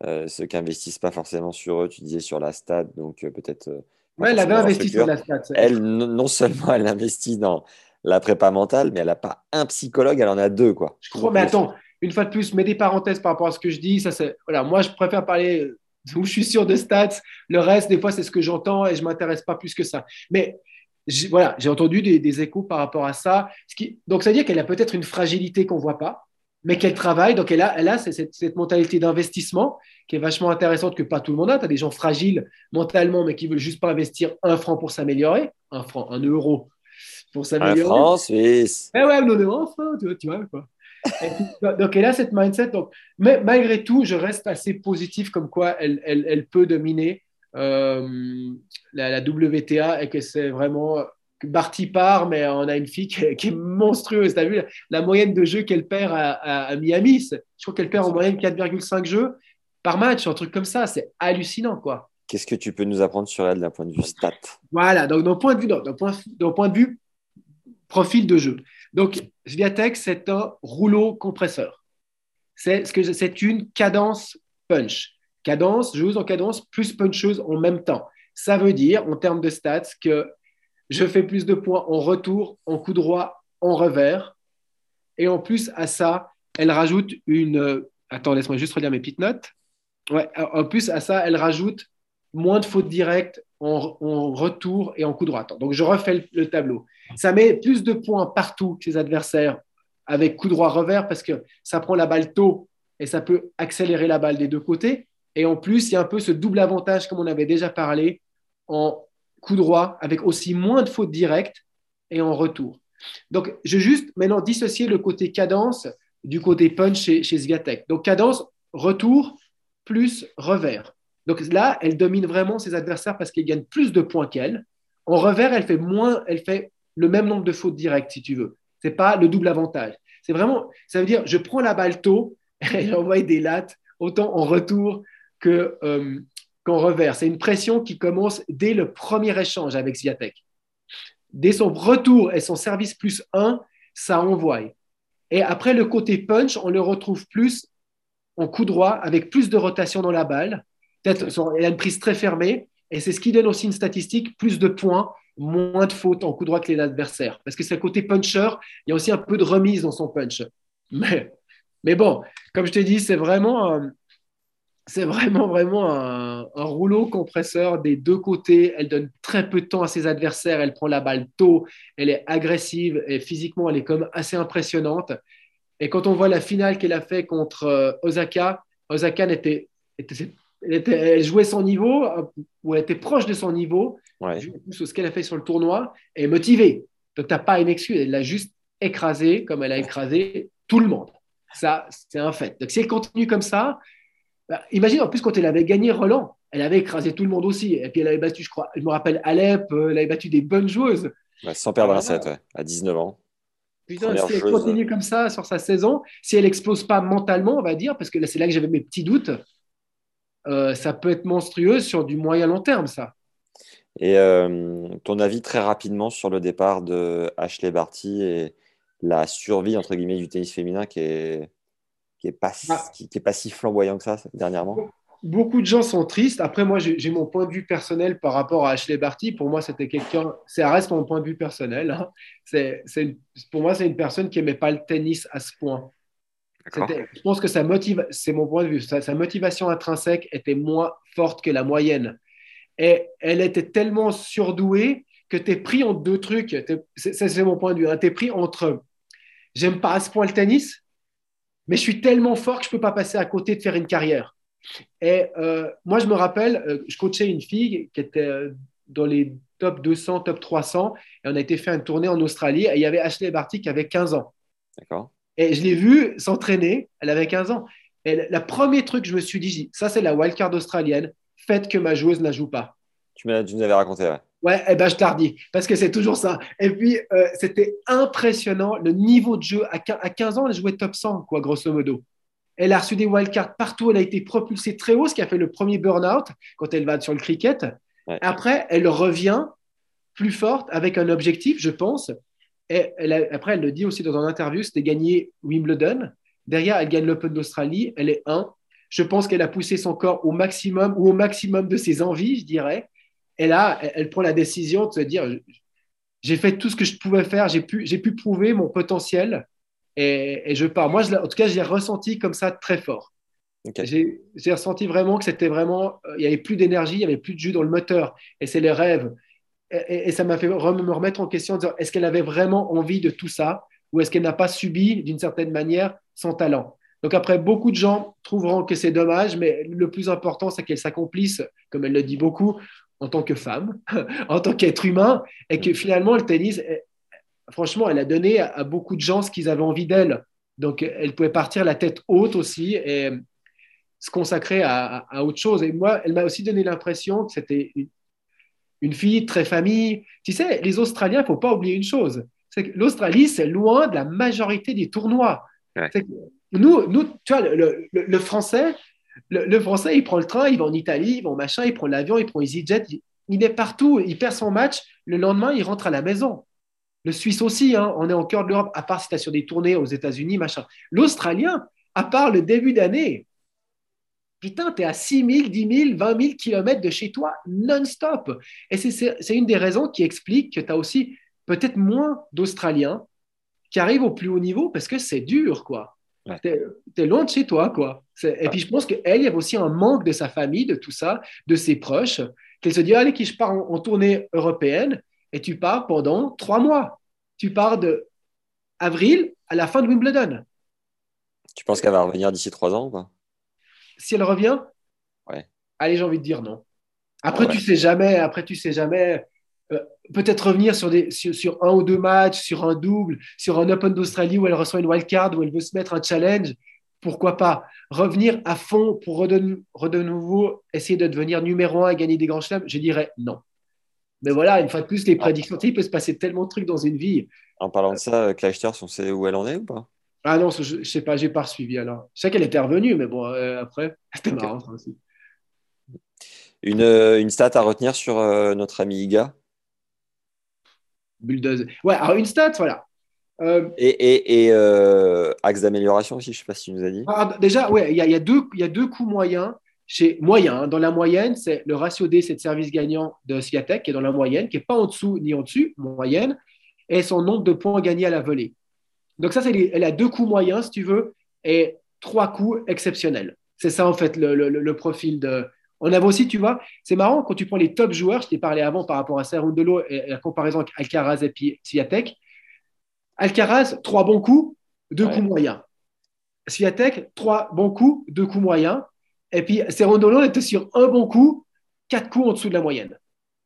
euh, ceux qui investissent pas forcément sur eux. Tu disais sur la stat, donc euh, peut-être. euh, Ouais, elle avait investi sur la stat. Elle, non non seulement elle investit dans la prépa mentale, mais elle n'a pas un psychologue, elle en a deux, quoi. Je crois, mais attends, une fois de plus, mets des parenthèses par rapport à ce que je dis. Ça, voilà, moi, je préfère parler [LAUGHS] où je suis sûr de stats. Le reste, des fois, c'est ce que j'entends et je m'intéresse pas plus que ça. Mais voilà, j'ai entendu des, des échos par rapport à ça. Ce qui, donc, ça veut dire qu'elle a peut-être une fragilité qu'on voit pas, mais qu'elle travaille. Donc, elle a, elle a cette, mentalité d'investissement qui est vachement intéressante que pas tout le monde a. Tu as des gens fragiles mentalement, mais qui veulent juste pas investir un franc pour s'améliorer, un franc, un euro pour Un s'améliorer. franc suisse. Eh ouais, non, non, enfin, tu vois, tu vois quoi. Puis, donc, elle a cette mindset. Donc, mais malgré tout, je reste assez positif comme quoi elle, elle, elle peut dominer euh, la, la WTA et que c'est vraiment. Barty part, mais on a une fille qui est, qui est monstrueuse. Tu as vu la, la moyenne de jeux qu'elle perd à, à- à Miami? Je crois qu'elle perd en moyenne 4,5 jeux par match, un truc comme ça. C'est hallucinant, quoi. Qu'est-ce que tu peux nous apprendre sur elle d'un point de vue stat Voilà, donc d'un point de vue, d'un point, d'un point de vue profil de jeu. Donc, Sviatek, c'est un rouleau compresseur. C'est ce une cadence punch. Cadence, joueuse en cadence, plus puncheuse en même temps. Ça veut dire, en termes de stats, que je fais plus de points en retour, en coup droit, en revers. Et en plus, à ça, elle rajoute une. Attends, laisse-moi juste relire mes petites notes. Ouais, en plus, à ça, elle rajoute moins de fautes directes en, retour et en coup droit. Donc, je refais le, le tableau. Ça met plus de points partout chez les adversaires avec coup droit revers parce que ça prend la balle tôt et ça peut accélérer la balle des deux côtés. Et en plus, il y a un peu ce double avantage, comme on avait déjà parlé, en coup droit avec aussi moins de fautes directes et en retour. Donc, je vais juste maintenant dissocier le côté cadence du côté punch chez, chez Sviatek. Donc, cadence, retour plus revers. Donc là, elle domine vraiment ses adversaires parce qu'elle gagne plus de points qu'elle. En revers, elle fait moins, elle fait le même nombre de fautes directes, si tu veux. C'est pas le double avantage. C'est vraiment, ça veut dire, je prends la balle tôt [LAUGHS] et j'envoie des lattes autant en retour euh, qu'en revers. C'est une pression qui commence dès le premier échange avec Sviatek. Dès son retour et son service plus 1, ça envoie. Et après, le côté punch, on le retrouve plus en coup droit avec plus de rotation dans la balle Peut-être, a une prise très fermée. Et c'est ce qui donne aussi une statistique plus de points, moins de fautes en coup droit que les adversaires. Parce que c'est le côté puncher. Il y a aussi un peu de remise dans son punch. Mais, bon, comme je t'ai dit, c'est vraiment, c'est vraiment, vraiment un, rouleau compresseur des deux côtés. Elle donne très peu de temps à ses adversaires. Elle prend la balle tôt. Elle est agressive et physiquement, elle est comme assez impressionnante. Et quand on voit la finale qu'elle a fait contre euh, Osaka, Osaka était, elle, jouait son niveau, ou elle était proche de son niveau, ouais. ce qu'elle a fait sur le tournoi, et motivée. Donc, tu n'as pas une excuse. Elle l'a juste écrasé comme elle a écrasé tout le monde. Ça, c'est un fait. Donc, si elle continue comme ça, bah, imagine en plus quand elle avait gagné Roland, elle avait écrasé tout le monde aussi. Et puis elle avait battu, je crois, je me rappelle Alep, euh, elle avait battu des bonnes joueuses. sans perdre un set, à 19 ans. Putain, si elle continue comme ça sur sa saison, si elle explose pas mentalement, on va dire, parce que là, c'est là que j'avais mes petits doutes, euh, ça peut être monstrueux sur du moyen long terme, ça. Et euh, ton avis très rapidement sur le départ de Ashley Barty et la survie entre guillemets du tennis féminin qui est qui est pas ah. qui, est pas si flamboyant que ça dernièrement? Beaucoup de gens sont tristes. Après, moi, j'ai mon point de vue personnel par rapport à Ashley Barty. Pour moi, c'était quelqu'un. Ça reste mon point de vue personnel. Hein. C'est, pour moi, c'est une personne qui aimait pas le tennis à ce point. Je pense que sa motive, c'est mon point de vue. Sa, motivation intrinsèque était moins forte que la moyenne. Et elle était tellement surdouée que tu es pris entre deux trucs. C'est mon point de vue. Hein. Tu es pris entre j'aime pas à ce point le tennis, mais je suis tellement fort que je peux pas passer à côté de faire une carrière. Et euh, moi, je me rappelle, euh, je coachais une fille qui était euh, dans les top 200, top 300, et on a été fait une tournée en Australie, et il y avait Ashley Barty qui avait 15 ans. D'accord. Et je l'ai vue s'entraîner, elle avait 15 ans. Et le premier truc que je me suis dit, ça c'est la wildcard australienne, faites que ma joueuse ne joue pas. Tu, tu nous avais raconté, ouais. Ouais, eh ben, je t'ai redis, parce que c'est toujours ça. Et puis, euh, c'était impressionnant, le niveau de jeu. À 15 ans, elle jouait top 100, quoi, grosso modo. Elle a reçu des wildcards partout, elle a été propulsée très haut, ce qui a fait le premier burn-out quand elle va sur le cricket. Après, elle revient plus forte avec un objectif, je pense. Et après, elle le dit aussi dans une interview, c'était gagner Wimbledon. Derrière, elle gagne l'Open d'Australie, elle est 1. Je pense qu'elle a poussé son corps au maximum ou au maximum de ses envies, je dirais. Et là, elle, prend la décision de se dire j'ai fait tout ce que je pouvais faire, j'ai pu, pu prouver mon potentiel et, je pars. Moi, en tout cas, j'ai ressenti comme ça très fort. J'ai ressenti vraiment que c'était vraiment, euh, il n'y avait plus d'énergie, il n'y avait plus de jus dans le moteur. Et c'est les rêves. Et, ça m'a fait me remettre en question, est-ce qu'elle avait vraiment envie de tout ça ou est-ce qu'elle n'a pas subi d'une certaine manière son talent? Donc après, beaucoup de gens trouveront que c'est dommage, mais le plus important, c'est qu'elle s'accomplisse, comme elle le dit beaucoup, en tant que femme, [LAUGHS] en tant qu'être humain, et que finalement, le tennis, franchement, elle a donné à, beaucoup de gens ce qu'ils avaient envie d'elle. Donc, elle pouvait partir la tête haute aussi et se consacrer à, autre chose. Et moi, elle m'a aussi donné l'impression que c'était une, fille très famille. Tu sais, les Australiens, il ne faut pas oublier une chose. C'est que l'Australie, c'est loin de la majorité des tournois. Nous, nous, tu vois, le Français, le, Français, il prend le train, il va en Italie, il va en machin, il prend l'avion, il prend EasyJet, il, il est partout, il perd son match, le lendemain, il rentre à la maison. Le Suisse aussi, hein, on est en cœur de l'Europe, à part si tu sur des tournées aux États-Unis, machin. L'Australien, à part le début d'année, putain, tu es à 6 000, 10 000, 20 000 kilomètres de chez toi, non-stop. Et c'est une des raisons qui explique que tu as aussi peut-être moins d'Australiens qui arrivent au plus haut niveau parce que c'est dur, quoi. Tu es, loin de chez toi, quoi. Et puis, je pense qu'elle, il y avait aussi un manque de sa famille, de tout ça, de ses proches, qu'elle se dit, allez, qui je pars en, tournée européenne, et tu pars pendant trois mois. Tu pars de avril à la fin de Wimbledon. Tu penses qu'elle va revenir d'ici trois ans ou pas? Si elle revient Ouais. Allez, j'ai envie de dire non. Après, tu sais jamais. Après, tu sais jamais. Euh, peut-être revenir sur, des, sur, un ou deux matchs, sur un double, sur un Open d'Australie où elle reçoit une wildcard, où elle veut se mettre un challenge, pourquoi pas Revenir à fond pour de, nouveau essayer de devenir numéro un et gagner des grands chelems, je dirais non. Mais voilà, une fois de plus, les prédictions, il peut se passer tellement de trucs dans une vie. En parlant de ça, Clijsters, on sait où elle en est ou pas? Ah non, je ne sais pas, j'ai pas suivi alors. Je sais qu'elle était revenue, mais bon, euh, après, [LAUGHS] c'était marrant aussi. Une, euh, une, stat à retenir sur euh, notre ami Iga? Bulldozer. Ouais, alors une stat, voilà. Euh, et, et, axe d'amélioration aussi, je ne sais pas si tu nous as dit. Ah, déjà, ouais, il y, a, deux, y a deux coups moyens. chez moyen. Hein. Dans la moyenne, c'est le ratio D, c'est de service gagnant de Sviatek, qui est dans la moyenne, qui n'est pas en dessous ni en dessus, moyenne, et son nombre de points gagnés à la volée. Donc ça, c'est elle a deux coups moyens, si tu veux, et trois coups exceptionnels. C'est ça, en fait, le, profil de... On avait aussi, tu vois, c'est marrant, quand tu prends les top joueurs, je t'ai parlé avant par rapport à Cerundolo et la comparaison avec Alcaraz et puis Sviatek. Alcaraz, trois bons coups, deux coups moyens. Sviatek, trois bons coups, deux coups moyens. Et puis Cerundolo était sur un bon coup, quatre coups en dessous de la moyenne.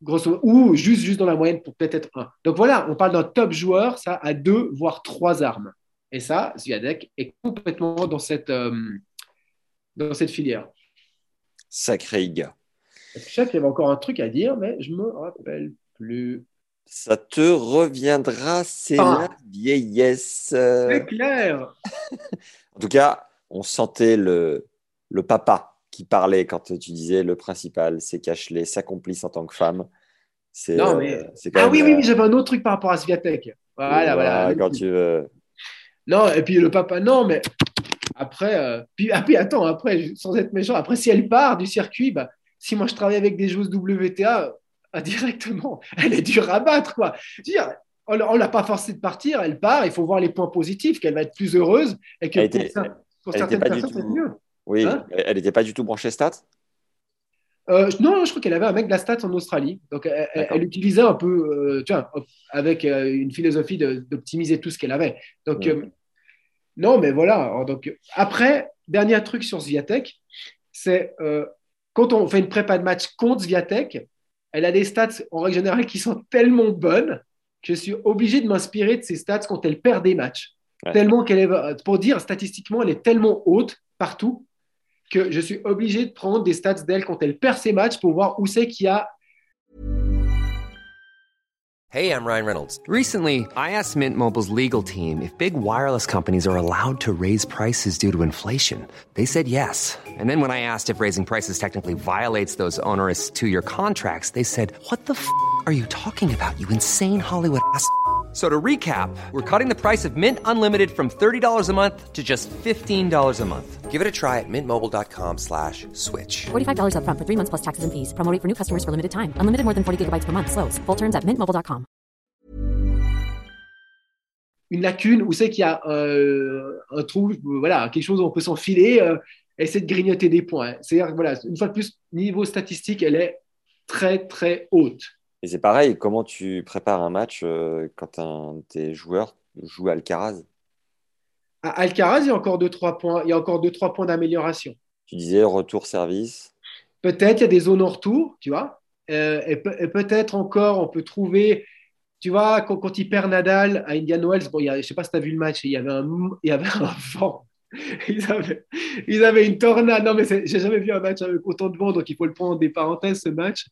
Grosso ou juste, juste dans la moyenne pour peut-être un. Donc voilà, on parle d'un top joueur, ça a deux, voire trois armes. Et ça, Sviatek est complètement dans cette, euh, dans cette filière. Sacré gars. Je sais qu'il y avait encore un truc à dire, mais je me rappelle plus. Ça te reviendra, c'est ah. la vieillesse. C'est clair. [LAUGHS] en tout cas, on sentait le, le papa qui parlait quand tu disais le principal, c'est qu'Ashley s'accomplisse en tant que femme. C'est, non, mais... Euh, ah oui, oui, oui, j'avais un autre truc par rapport à Sviatek. Voilà, voilà. Quand tu veux. Non, et puis le papa, non, mais après, euh, puis, ah, puis, attends, après, sans être méchant, après, si elle part du circuit, bah, si moi je travaille avec des joueuses WTA, ah, directement, [LAUGHS] elle est dure à battre, quoi. Dire, on ne l'a pas forcée de partir, elle part, il faut voir les points positifs, qu'elle va être plus heureuse et que pour, certaines personnes, c'est mieux. Oui, hein elle n'était pas du tout branchée stats? Euh, non, je crois qu'elle avait un mec de la stats en Australie. Donc, elle, utilisait un peu, euh, tu vois, avec une philosophie d'optimiser tout ce qu'elle avait. Donc, non, mais voilà. Donc, après, dernier truc sur Zviatek, c'est euh, quand on fait une prépa de match contre Zviatek, elle a des stats en règle générale qui sont tellement bonnes que je suis obligé de m'inspirer de ces stats quand elle perd des matchs. Tellement qu'elle est, pour dire statistiquement, elle est tellement haute partout que je suis obligé de prendre des stats d'elle quand elle perd ses matchs pour voir où c'est qu'il y a Hey, I'm Ryan Reynolds. Recently, I asked Mint Mobile's legal team if big wireless companies are allowed to raise prices due to inflation. They said yes. And then when I asked if raising prices technically violates those onerous two-year contracts, they said, "What the f*** are you talking about? You insane Hollywood ass." So to recap, we're cutting the price of Mint Unlimited from $30 a month to just $15 a month. Give it a try at mintmobile.com slash switch. $45 up front for three months plus taxes and fees. Promoting for new customers for limited time. Unlimited more than 40 gigabytes per month. Slows. Full terms at mintmobile.com. Une lacune où c'est qu'il y a euh, un trou, voilà, quelque chose où on peut s'enfiler, euh, essayer de grignoter des points. C'est-à-dire, voilà, une fois de plus, niveau statistique, elle est très, très haute. Et c'est pareil, comment tu prépares un match euh, quand un de tes joueurs joue Alcaraz? À Alcaraz, il y a encore 2-3 points, il y a encore deux, trois points d'amélioration. Tu disais retour-service Peut-être, il y a des zones en retour, tu vois. Euh, et, peut-être encore, on peut trouver, tu vois, quand, il perd Nadal à Indian Wells, bon, il y a, je ne sais pas si tu as vu le match, il y avait un, il y avait un [LAUGHS] vent. Ils avaient, ils avaient, une tornade. Non, mais j'ai jamais vu un match avec autant de vent, donc il faut le prendre des parenthèses, ce match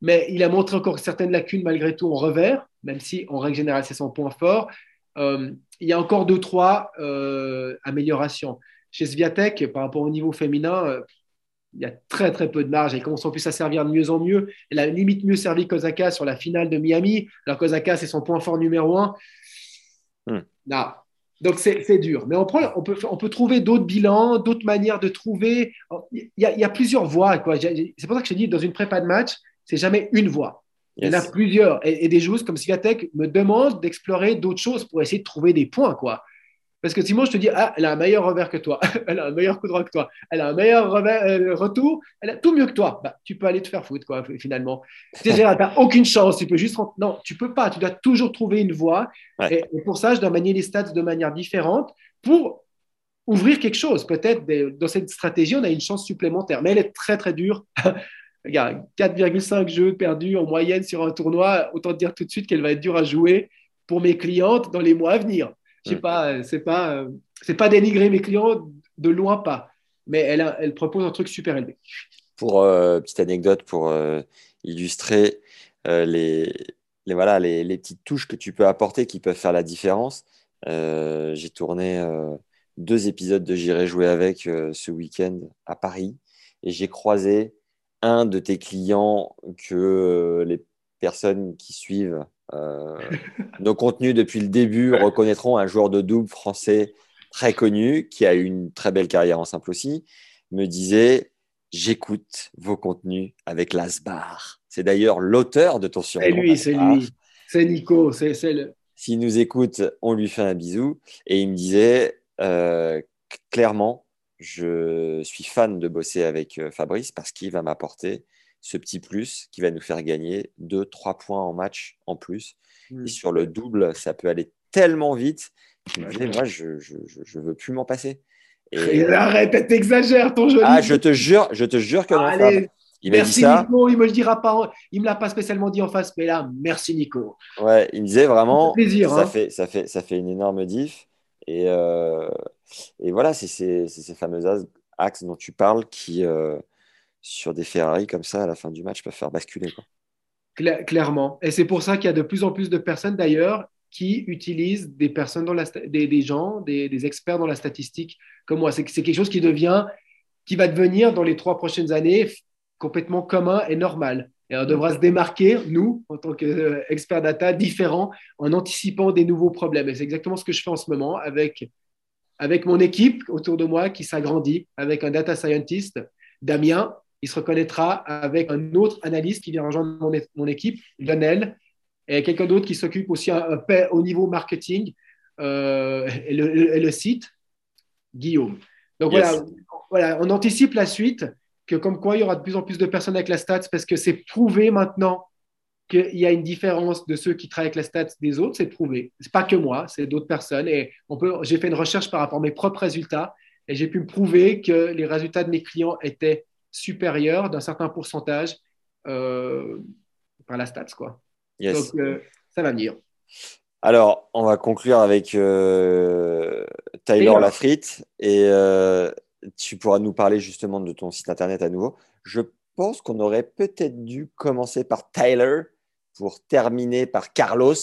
mais il a montré encore certaines lacunes malgré tout en revers, même si en règle générale c'est son point fort. Euh, il y a encore deux, trois euh, améliorations. Chez Sviatek, par rapport au niveau féminin, euh, il y a très très peu de marge. Elle commence en plus à servir de mieux en mieux. Elle a limite mieux servi Kozaka sur la finale de Miami. Alors Kozaka, c'est son point fort numéro un. Hmm. Donc c'est dur. Mais on, on, peut, on peut trouver d'autres bilans, d'autres manières de trouver. Il y a, il y a plusieurs voies. C'est pour ça que je dis, dans une prépa de match, c'est jamais une voie. Il y en a plusieurs. Et, des joueuses comme Sviatek me demandent d'explorer d'autres choses pour essayer de trouver des points. quoi. Parce que sinon, je te dis, ah, elle a un meilleur revers que toi, [LAUGHS] elle a un meilleur coup droit que toi, elle a un meilleur euh, retour, elle a tout mieux que toi. Bah, tu peux aller te faire foutre, quoi, finalement. Tu n'as aucune chance, tu peux juste. Non, tu peux pas, tu dois toujours trouver une voie. Et, pour ça, je dois manier les stats de manière différente pour ouvrir quelque chose. Peut-être dans cette stratégie, on a une chance supplémentaire, mais elle est très, très dure [LAUGHS] Regarde, 4,5 jeux perdus en moyenne sur un tournoi. Autant dire tout de suite qu'elle va être dure à jouer pour mes clientes dans les mois à venir. Je sais pas, c'est pas, c'est pas dénigrer mes clients de loin pas, mais elle, elle propose un truc super élevé. Pour euh, petite anecdote pour euh, illustrer euh, les, les, voilà les, les, petites touches que tu peux apporter qui peuvent faire la différence. J'ai tourné deux épisodes de J'irai jouer avec ce week-end à Paris et j'ai croisé un de tes clients que euh, les personnes qui suivent euh, [LAUGHS] nos contenus depuis le début reconnaîtront un joueur de double français très connu qui a eu une très belle carrière en simple aussi, me disait J'écoute vos contenus avec Lasbar. C'est d'ailleurs l'auteur de ton surnom. C'est lui, c'est lui. C'est Nico. C'est le. S'il nous écoute, on lui fait un bisou. Et il me disait euh, clairement, je suis fan de bosser avec euh, Fabrice parce qu'il va m'apporter ce petit plus qui va nous faire gagner 2-3 points en match en plus. Hmm. Et sur le double, ça peut aller tellement vite. qu'il me moi, je ne veux plus m'en passer. Et... [LAUGHS] Arrête, t'exagères ton joli. Ah, je te jure, je te jure que non. Il merci ça. Nico, il me le dira pas, il me l'a pas spécialement dit en face, mais là, merci Nico. Ouais, il me disait vraiment, plaisir, ça, hein. fait, ça, fait, ça fait une énorme diff. Et, euh, et voilà, c'est ces, fameux axes dont tu parles qui, euh, sur des Ferrari comme ça, à la fin du match, peuvent faire basculer. Clairement. Et c'est pour ça qu'il y a de plus en plus de personnes d'ailleurs qui utilisent des personnes dans la des, gens, des, experts dans la statistique comme moi. C'est quelque chose qui devient, qui va devenir dans les trois prochaines années complètement commun et normal. Et on devra se démarquer, nous, en tant qu'experts data, différents, en anticipant des nouveaux problèmes. Et c'est exactement ce que je fais en ce moment avec, avec mon équipe autour de moi qui s'agrandit, avec un data scientist, Damien, il se reconnaîtra avec un autre analyste qui vient rejoindre mon, mon équipe, Lionel, et quelqu'un d'autre qui s'occupe aussi un, un peu au niveau marketing euh, et, le, et le site, Guillaume. Donc Yes. voilà, voilà, on anticipe la suite, que comme quoi il y aura de plus en plus de personnes avec la stats parce que c'est prouvé maintenant qu'il y a une différence de ceux qui travaillent avec la stats des autres, c'est prouvé. C'est pas que moi, c'est d'autres personnes. Et on peut, j'ai fait une recherche par rapport à mes propres résultats et j'ai pu me prouver que les résultats de mes clients étaient supérieurs d'un certain pourcentage euh, par la stats, quoi. Yes. Donc, euh, ça va venir. Alors, on va conclure avec euh, Tyler Taylor. Lafrite et euh, tu pourras nous parler justement de ton site internet à nouveau. Je pense qu'on aurait peut-être dû commencer par Tyler pour terminer par Carlos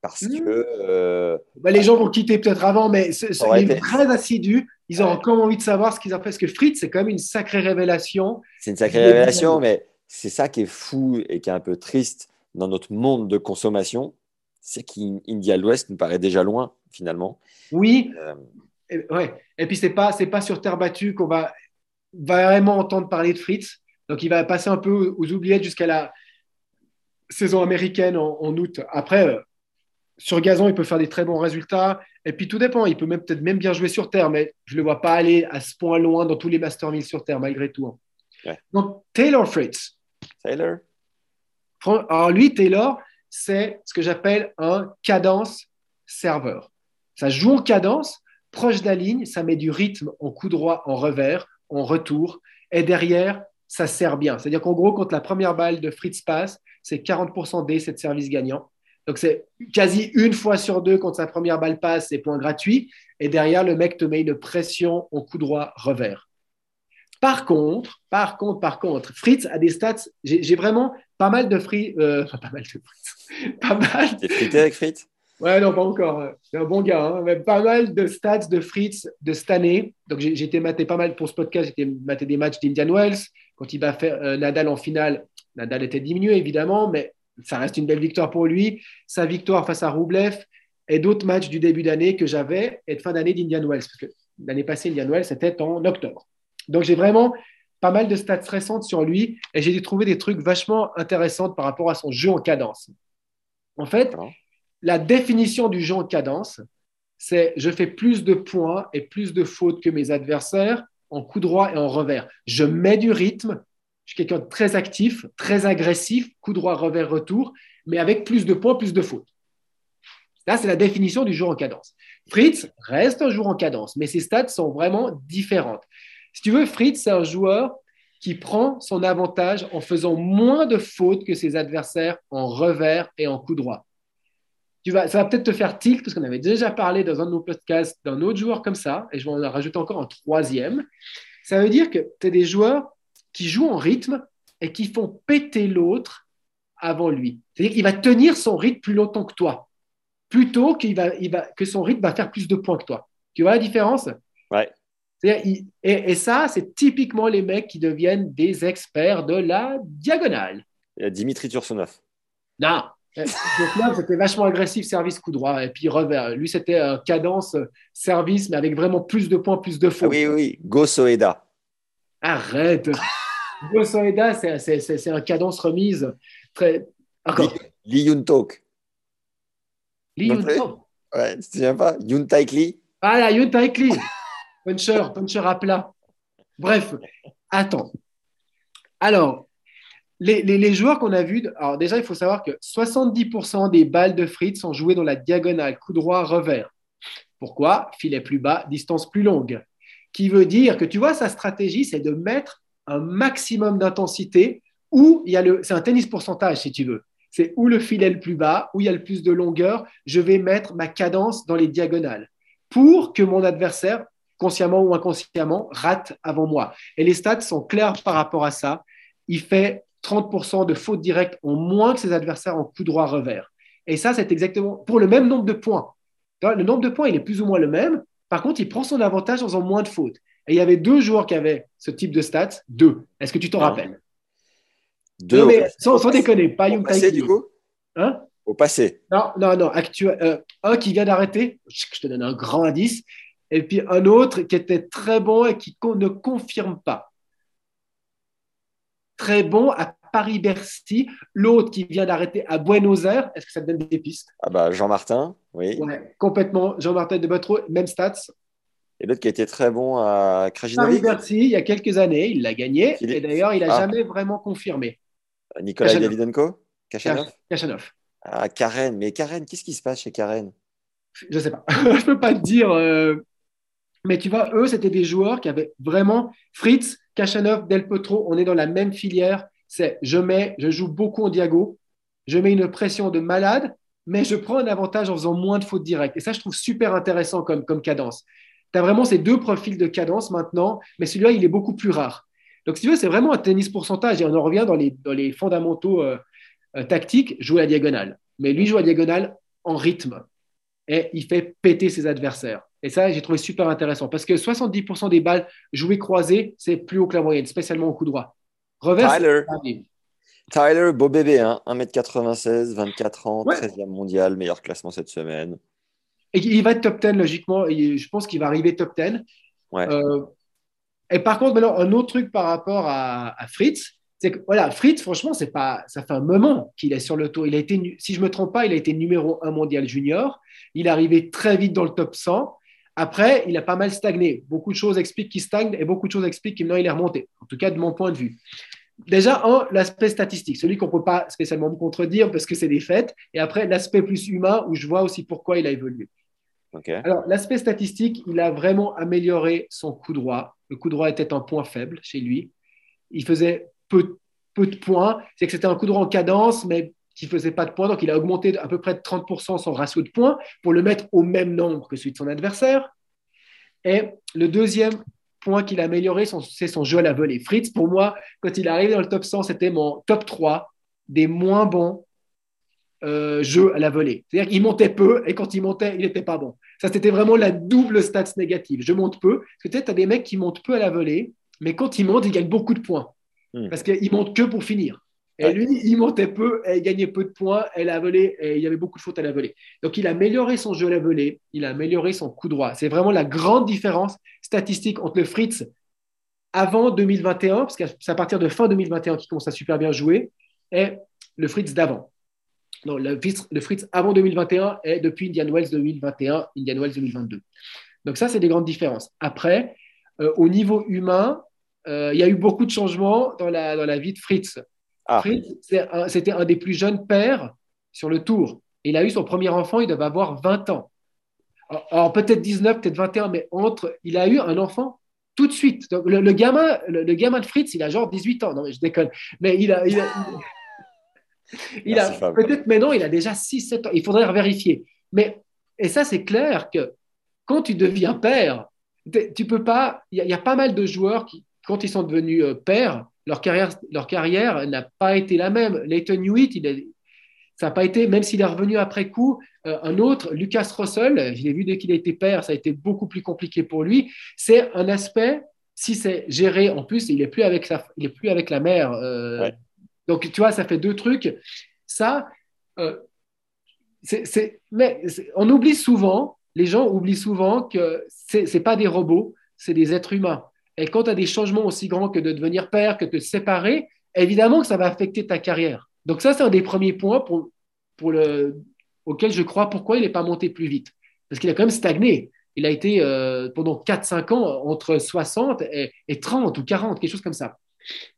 parce Mmh. que euh, Bah, les gens vont quitter peut-être avant, mais ce, ce- sont été- très assidus. Ils ont encore envie de savoir ce qu'ils ont fait. Parce que Fritz, c'est quand même une sacrée révélation. c'est une sacrée révélation, mais c'est ça qui est fou et qui est un peu triste dans notre monde de consommation, c'est qu'India l'Ouest nous paraît déjà loin finalement. Oui, Euh, et, ouais. et puis c'est pas, c'est pas sur terre battue qu'on va vraiment entendre parler de Fritz. Donc il va passer un peu aux oubliettes jusqu'à la saison américaine en, en août. Après, euh, sur gazon, il peut faire des très bons résultats. Et puis tout dépend. Il peut même peut-être même bien jouer sur terre, mais je le vois pas aller à ce point loin dans tous les Master 1000 sur terre malgré tout. hein. Ouais. Donc Taylor Fritz. Fran- Alors lui, Taylor, c'est ce que j'appelle un cadence serveur. Ça joue en cadence, proche de la ligne, ça met du rythme en coup droit, en revers, en retour, et derrière, ça sert bien. C'est-à-dire qu'en gros, quand la première balle de Fritz passe, c'est 40% des de service gagnant. Donc c'est quasi une fois sur deux quand sa première balle passe, c'est point gratuit, et derrière, le mec te met une pression en coup droit, revers. Par contre, par contre, par contre, Fritz a des stats. J'ai vraiment pas mal de Fritz. euh, enfin, pas mal de Fritz. [LAUGHS] pas mal. T'es avec Fritz? Ouais, non, pas encore. C'est un bon gars. hein. Mais pas mal de stats de Fritz de cette année. Donc, j'ai j'ai été maté pas mal pour ce podcast. J'ai été maté des matchs d'Indian Wells. Quand il va faire euh, Nadal en finale, Nadal était diminué, évidemment, mais ça reste une belle victoire pour lui. Sa victoire face à Roublev et d'autres matchs du début d'année que j'avais et de fin d'année d'Indian Wells. Parce que l'année passée, Indian Wells, c'était en octobre. Donc, j'ai vraiment pas mal de stats récentes sur lui et j'ai trouvé des trucs vachement intéressants par rapport à son jeu en cadence. En fait, la définition du jeu en cadence, c'est je fais plus de points et plus de fautes que mes adversaires en coup droit et en revers. Je mets du rythme, je suis quelqu'un de très actif, très agressif, coup droit, revers, retour, mais avec plus de points, plus de fautes. Là, c'est la définition du jour en cadence. Fritz reste un joueur en cadence, mais ses stats sont vraiment différentes. Si tu veux, Fritz, c'est un joueur qui prend son avantage en faisant moins de fautes que ses adversaires en revers et en coup droit. Tu vas, ça va peut-être te faire tilt, parce qu'on avait déjà parlé dans un de nos podcasts d'un autre joueur comme ça, et je vais en rajouter encore un troisième. Ça veut dire que tu as des joueurs qui jouent en rythme et qui font péter l'autre avant lui. C'est-à-dire qu'il va tenir son rythme plus longtemps que toi, plutôt qu'il va, il va, que son rythme va faire plus de points que toi. Tu vois la différence? Ouais. Il- et, et ça, c'est typiquement les mecs qui deviennent des experts de la diagonale. Il y a Dimitri Tursunov. Non. Euh, là, c'était vachement agressif, service coup droit, et puis revers. Lui, c'était un cadence euh, service, mais avec vraiment plus de points, plus de Ah fautes. oui, oui, Go Soeda. Arrête. Soeda, c'est un cadence remise. Très... Lee Yun Talk. Lee Yun Talk. Ouais, tu te souviens pas? Yun Taik Lee. Ah là, Yun Taik Lee. puncher, puncher à plat. Bref, attends. Alors, les, les, les joueurs qu'on a vus, alors déjà, il faut savoir que 70% des balles de Fritz sont jouées dans la diagonale, coup droit, revers. Pourquoi? Filet plus bas, distance plus longue. Qui veut dire que tu vois, sa stratégie, c'est de mettre un maximum d'intensité où il y a le. C'est un tennis pourcentage, si tu veux. C'est où le filet le plus bas, où il y a le plus de longueur, je vais mettre ma cadence dans les diagonales pour que mon adversaire, consciemment ou inconsciemment, rate avant moi. Et les stats sont clairs par rapport à ça. Il fait 30% de fautes directes en moins que ses adversaires en coup droit revers. Et ça, c'est exactement pour le même nombre de points. Le nombre de points, il est plus ou moins le même. Par contre, il prend son avantage en faisant moins de fautes. Et il y avait deux joueurs qui avaient ce type de stats. Deux. Est-ce que tu t'en rappelles? Deux. Non, mais sans, sans déconner, pas Au Young passé, Tai du coup? Hein? Au passé. Non, non, non. Actuel, euh, un qui vient d'arrêter, je te donne un grand indice, et puis un autre qui était très bon et qui ne confirme pas. Très bon à Paris-Bercy, l'autre qui vient d'arrêter à Buenos Aires, est-ce que ça te donne des pistes? Ah bah Jean-Martin, oui. Ouais, complètement. Jean-Martin de Botreau, même stats. Et l'autre qui était très bon à Krajinovic, Paris-Bercy, il y a quelques années, il l'a gagné, et d'ailleurs, il n'a Ah. jamais vraiment confirmé. Kachanov. Davidenko? Kachanov? Kachanov. Ah, Karen. Mais Karen, qu'est-ce qui se passe chez Karen? Je sais pas. [LAUGHS] je peux pas te dire. euh, Mais tu vois, eux, c'était des joueurs qui avaient vraiment Fritz, Kachanov, Del Potro. On est dans la même filière. C'est je mets, je joue beaucoup en diago. Je mets une pression de malade, mais je prends un avantage en faisant moins de fautes directes. Et ça, je trouve super intéressant comme, comme cadence. Tu as vraiment ces deux profils de cadence maintenant, mais celui-là, il est beaucoup plus rare. Donc, si tu veux, c'est vraiment un tennis pourcentage. Et on en revient dans les, dans les fondamentaux euh, euh, tactiques, jouer à diagonale. Mais lui joue à diagonale en rythme et il fait péter ses adversaires. Et ça, j'ai trouvé super intéressant parce que 70% des balles jouées croisées, c'est plus haut que la moyenne, spécialement au coup droit. Revers, Tyler. beau bébé, hein, 1m96, 24 ans, Ouais. 13e mondial, meilleur classement cette semaine. Et il va être top 10 logiquement. Et je pense qu'il va arriver top 10. Ouais. Euh, et par contre, maintenant, un autre truc par rapport à, à Fritz, c'est que voilà, Fritz, franchement, c'est pas, ça fait un moment qu'il est sur le tour. Il a été, si je me trompe pas, il a été numéro 1 mondial junior. Il est arrivé très vite dans le top 100. Après, il a pas mal stagné. Beaucoup de choses expliquent qu'il stagne et beaucoup de choses expliquent qu'il est remonté. En tout cas, de mon point de vue. Déjà, un, l'aspect statistique, celui qu'on ne peut pas spécialement me contredire parce que c'est des faits. Et après, l'aspect plus humain où je vois aussi pourquoi il a évolué. Alors, l'aspect statistique, il a vraiment amélioré son coup droit. Le coup droit était un point faible chez lui. Il faisait peu, peu de points. C'est que c'était un coup droit en cadence, mais qui ne faisait pas de points. Donc, il a augmenté à peu près de 30% son ratio de points pour le mettre au même nombre que celui de son adversaire. Et le deuxième point qu'il a amélioré, c'est son jeu à la volée. Fritz, pour moi, quand il est arrivé dans le top 100, c'était mon top 3 des moins bons euh, jeux à la volée. C'est-à-dire qu'il montait peu et quand il montait, il n'était pas bon. Ça, c'était vraiment la double stats négative. Je monte peu. Parce que tu as des mecs qui montent peu à la volée, mais quand ils montent, ils gagnent beaucoup de points. Hmm. Parce qu'ils montent que pour finir. Et lui, il montait peu et il gagnait peu de points. Et la volée, et il y avait beaucoup de fautes à la volée. Donc, il a amélioré son jeu à la volée. Il a amélioré son coup droit. C'est vraiment la grande différence statistique entre le Fritz avant 2021, parce que c'est à partir de fin 2021 qu'il commence à super bien jouer, et le Fritz d'avant. Non, le Fritz, le Fritz avant 2021 est depuis Indian Wells 2021, Indian Wells 2022. Donc ça, c'est des grandes différences. Après, euh, au niveau humain, euh, il y a eu beaucoup de changements dans la, dans la vie de Fritz. Ah. Fritz, un- c'était un, des plus jeunes pères sur le tour. Il a eu son premier enfant, il devait avoir 20 ans. Alors, alors, peut-être 19, peut-être 21, mais entre, il a eu un enfant tout de suite. Donc, le, le gamin, le, le gamin de Fritz, il a genre 18 ans. Non, mais je déconne. Mais il a, il a, il a- Merci, peut-être maintenant, il a déjà 6-7 ans. Il faudrait vérifier. Mais, et ça, c'est clair que quand tu deviens père, tu peux pas. Il y, a- il y a pas mal de joueurs qui, quand ils sont devenus euh, pères, leur carrière, leur carrière n'a pas été la même. Leighton Hewitt, il ça n'a pas été, même s'il est revenu après coup, euh, un autre, Lucas Russell, je l'ai vu dès qu'il a été père, ça a été beaucoup plus compliqué pour lui. C'est un aspect, si c'est géré, en plus, il n'est plus, avec sa- il est plus avec la mère. euh, Ouais. Donc, tu vois, ça fait deux trucs. Ça, euh, c'est, mais on oublie souvent, les gens oublient souvent que c'est n'est pas des robots, c'est des êtres humains. Et quand tu as des changements aussi grands que de devenir père, que de te séparer, évidemment que ça va affecter ta carrière. Donc ça, c'est un des premiers points pour, pour le, auquel je crois pourquoi il n'est pas monté plus vite. Parce qu'il a quand même stagné. Il a été euh, pendant 4-5 ans entre 60 et, 30 ou 40, quelque chose comme ça.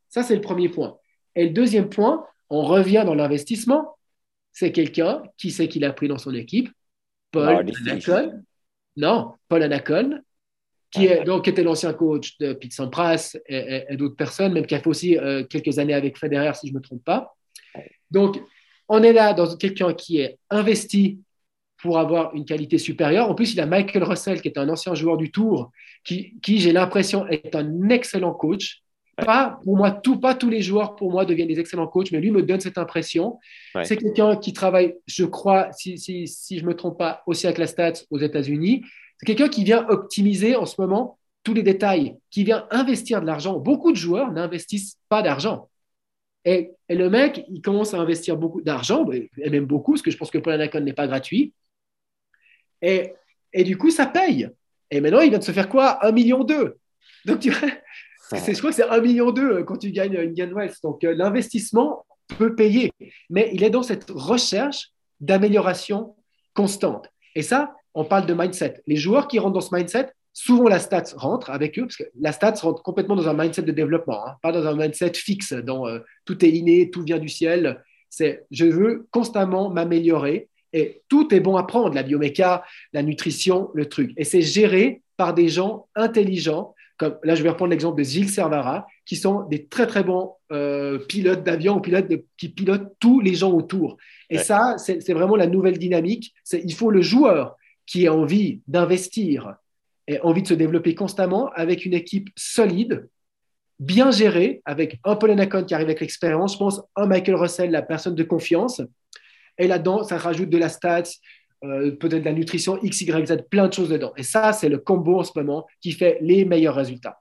Ça, c'est le premier point. Et le deuxième point, on revient dans l'investissement. C'est quelqu'un qui sait qu'il a pris dans son équipe, Paul Anacon. Non, Paul Anacon, qui, est, donc, était l'ancien coach de Pete Sampras et, d'autres personnes, même qui a fait aussi euh, quelques années avec Federer, si je ne me trompe pas. Donc, on est là dans quelqu'un qui est investi pour avoir une qualité supérieure. En plus, il a Michael Russell, qui est un ancien joueur du Tour, qui, j'ai l'impression est un excellent coach. Pas pour moi, tout, pas tous les joueurs pour moi deviennent des excellents coachs, mais lui me donne cette impression. C'est quelqu'un qui travaille, je crois, si, si, si je ne me trompe pas, aussi avec la Stats aux États-Unis. C'est quelqu'un qui vient optimiser en ce moment tous les détails, qui vient investir de l'argent. Beaucoup de joueurs n'investissent pas d'argent. Et, le mec, il commence à investir beaucoup d'argent, et même beaucoup, parce que je pense que Anacon n'est pas gratuit. Et, et, du coup, ça paye. Et maintenant, il vient de se faire quoi? Un million deux. Donc, tu vois, je crois que c'est un million deux euh, quand tu gagnes une gain West. Donc, euh, l'investissement peut payer. Mais il est dans cette recherche d'amélioration constante. Et ça, on parle de mindset. Les joueurs qui rentrent dans ce mindset, Souvent, la stats rentre avec eux, parce que la stats rentre complètement dans un mindset de développement, hein, pas dans un mindset fixe, dans euh, tout est inné, tout vient du ciel. C'est je veux constamment m'améliorer et tout est bon à prendre, la bioméca, la nutrition, le truc. Et c'est géré par des gens intelligents, comme là je vais reprendre l'exemple de Gilles Servara, qui sont des très très bons euh, pilotes d'avion ou pilotes qui pilotent tous les gens autour. Et ça, c'est vraiment la nouvelle dynamique. Il faut le joueur qui a envie d'investir, et envie de se développer constamment avec une équipe solide, bien gérée, avec un Paul Anacon qui arrive avec l'expérience, je pense un Michael Russell, la personne de confiance. Et là-dedans, ça rajoute de la stats, euh, peut-être de la nutrition, X, Y, Z, plein de choses dedans. Et ça, c'est le combo en ce moment qui fait les meilleurs résultats.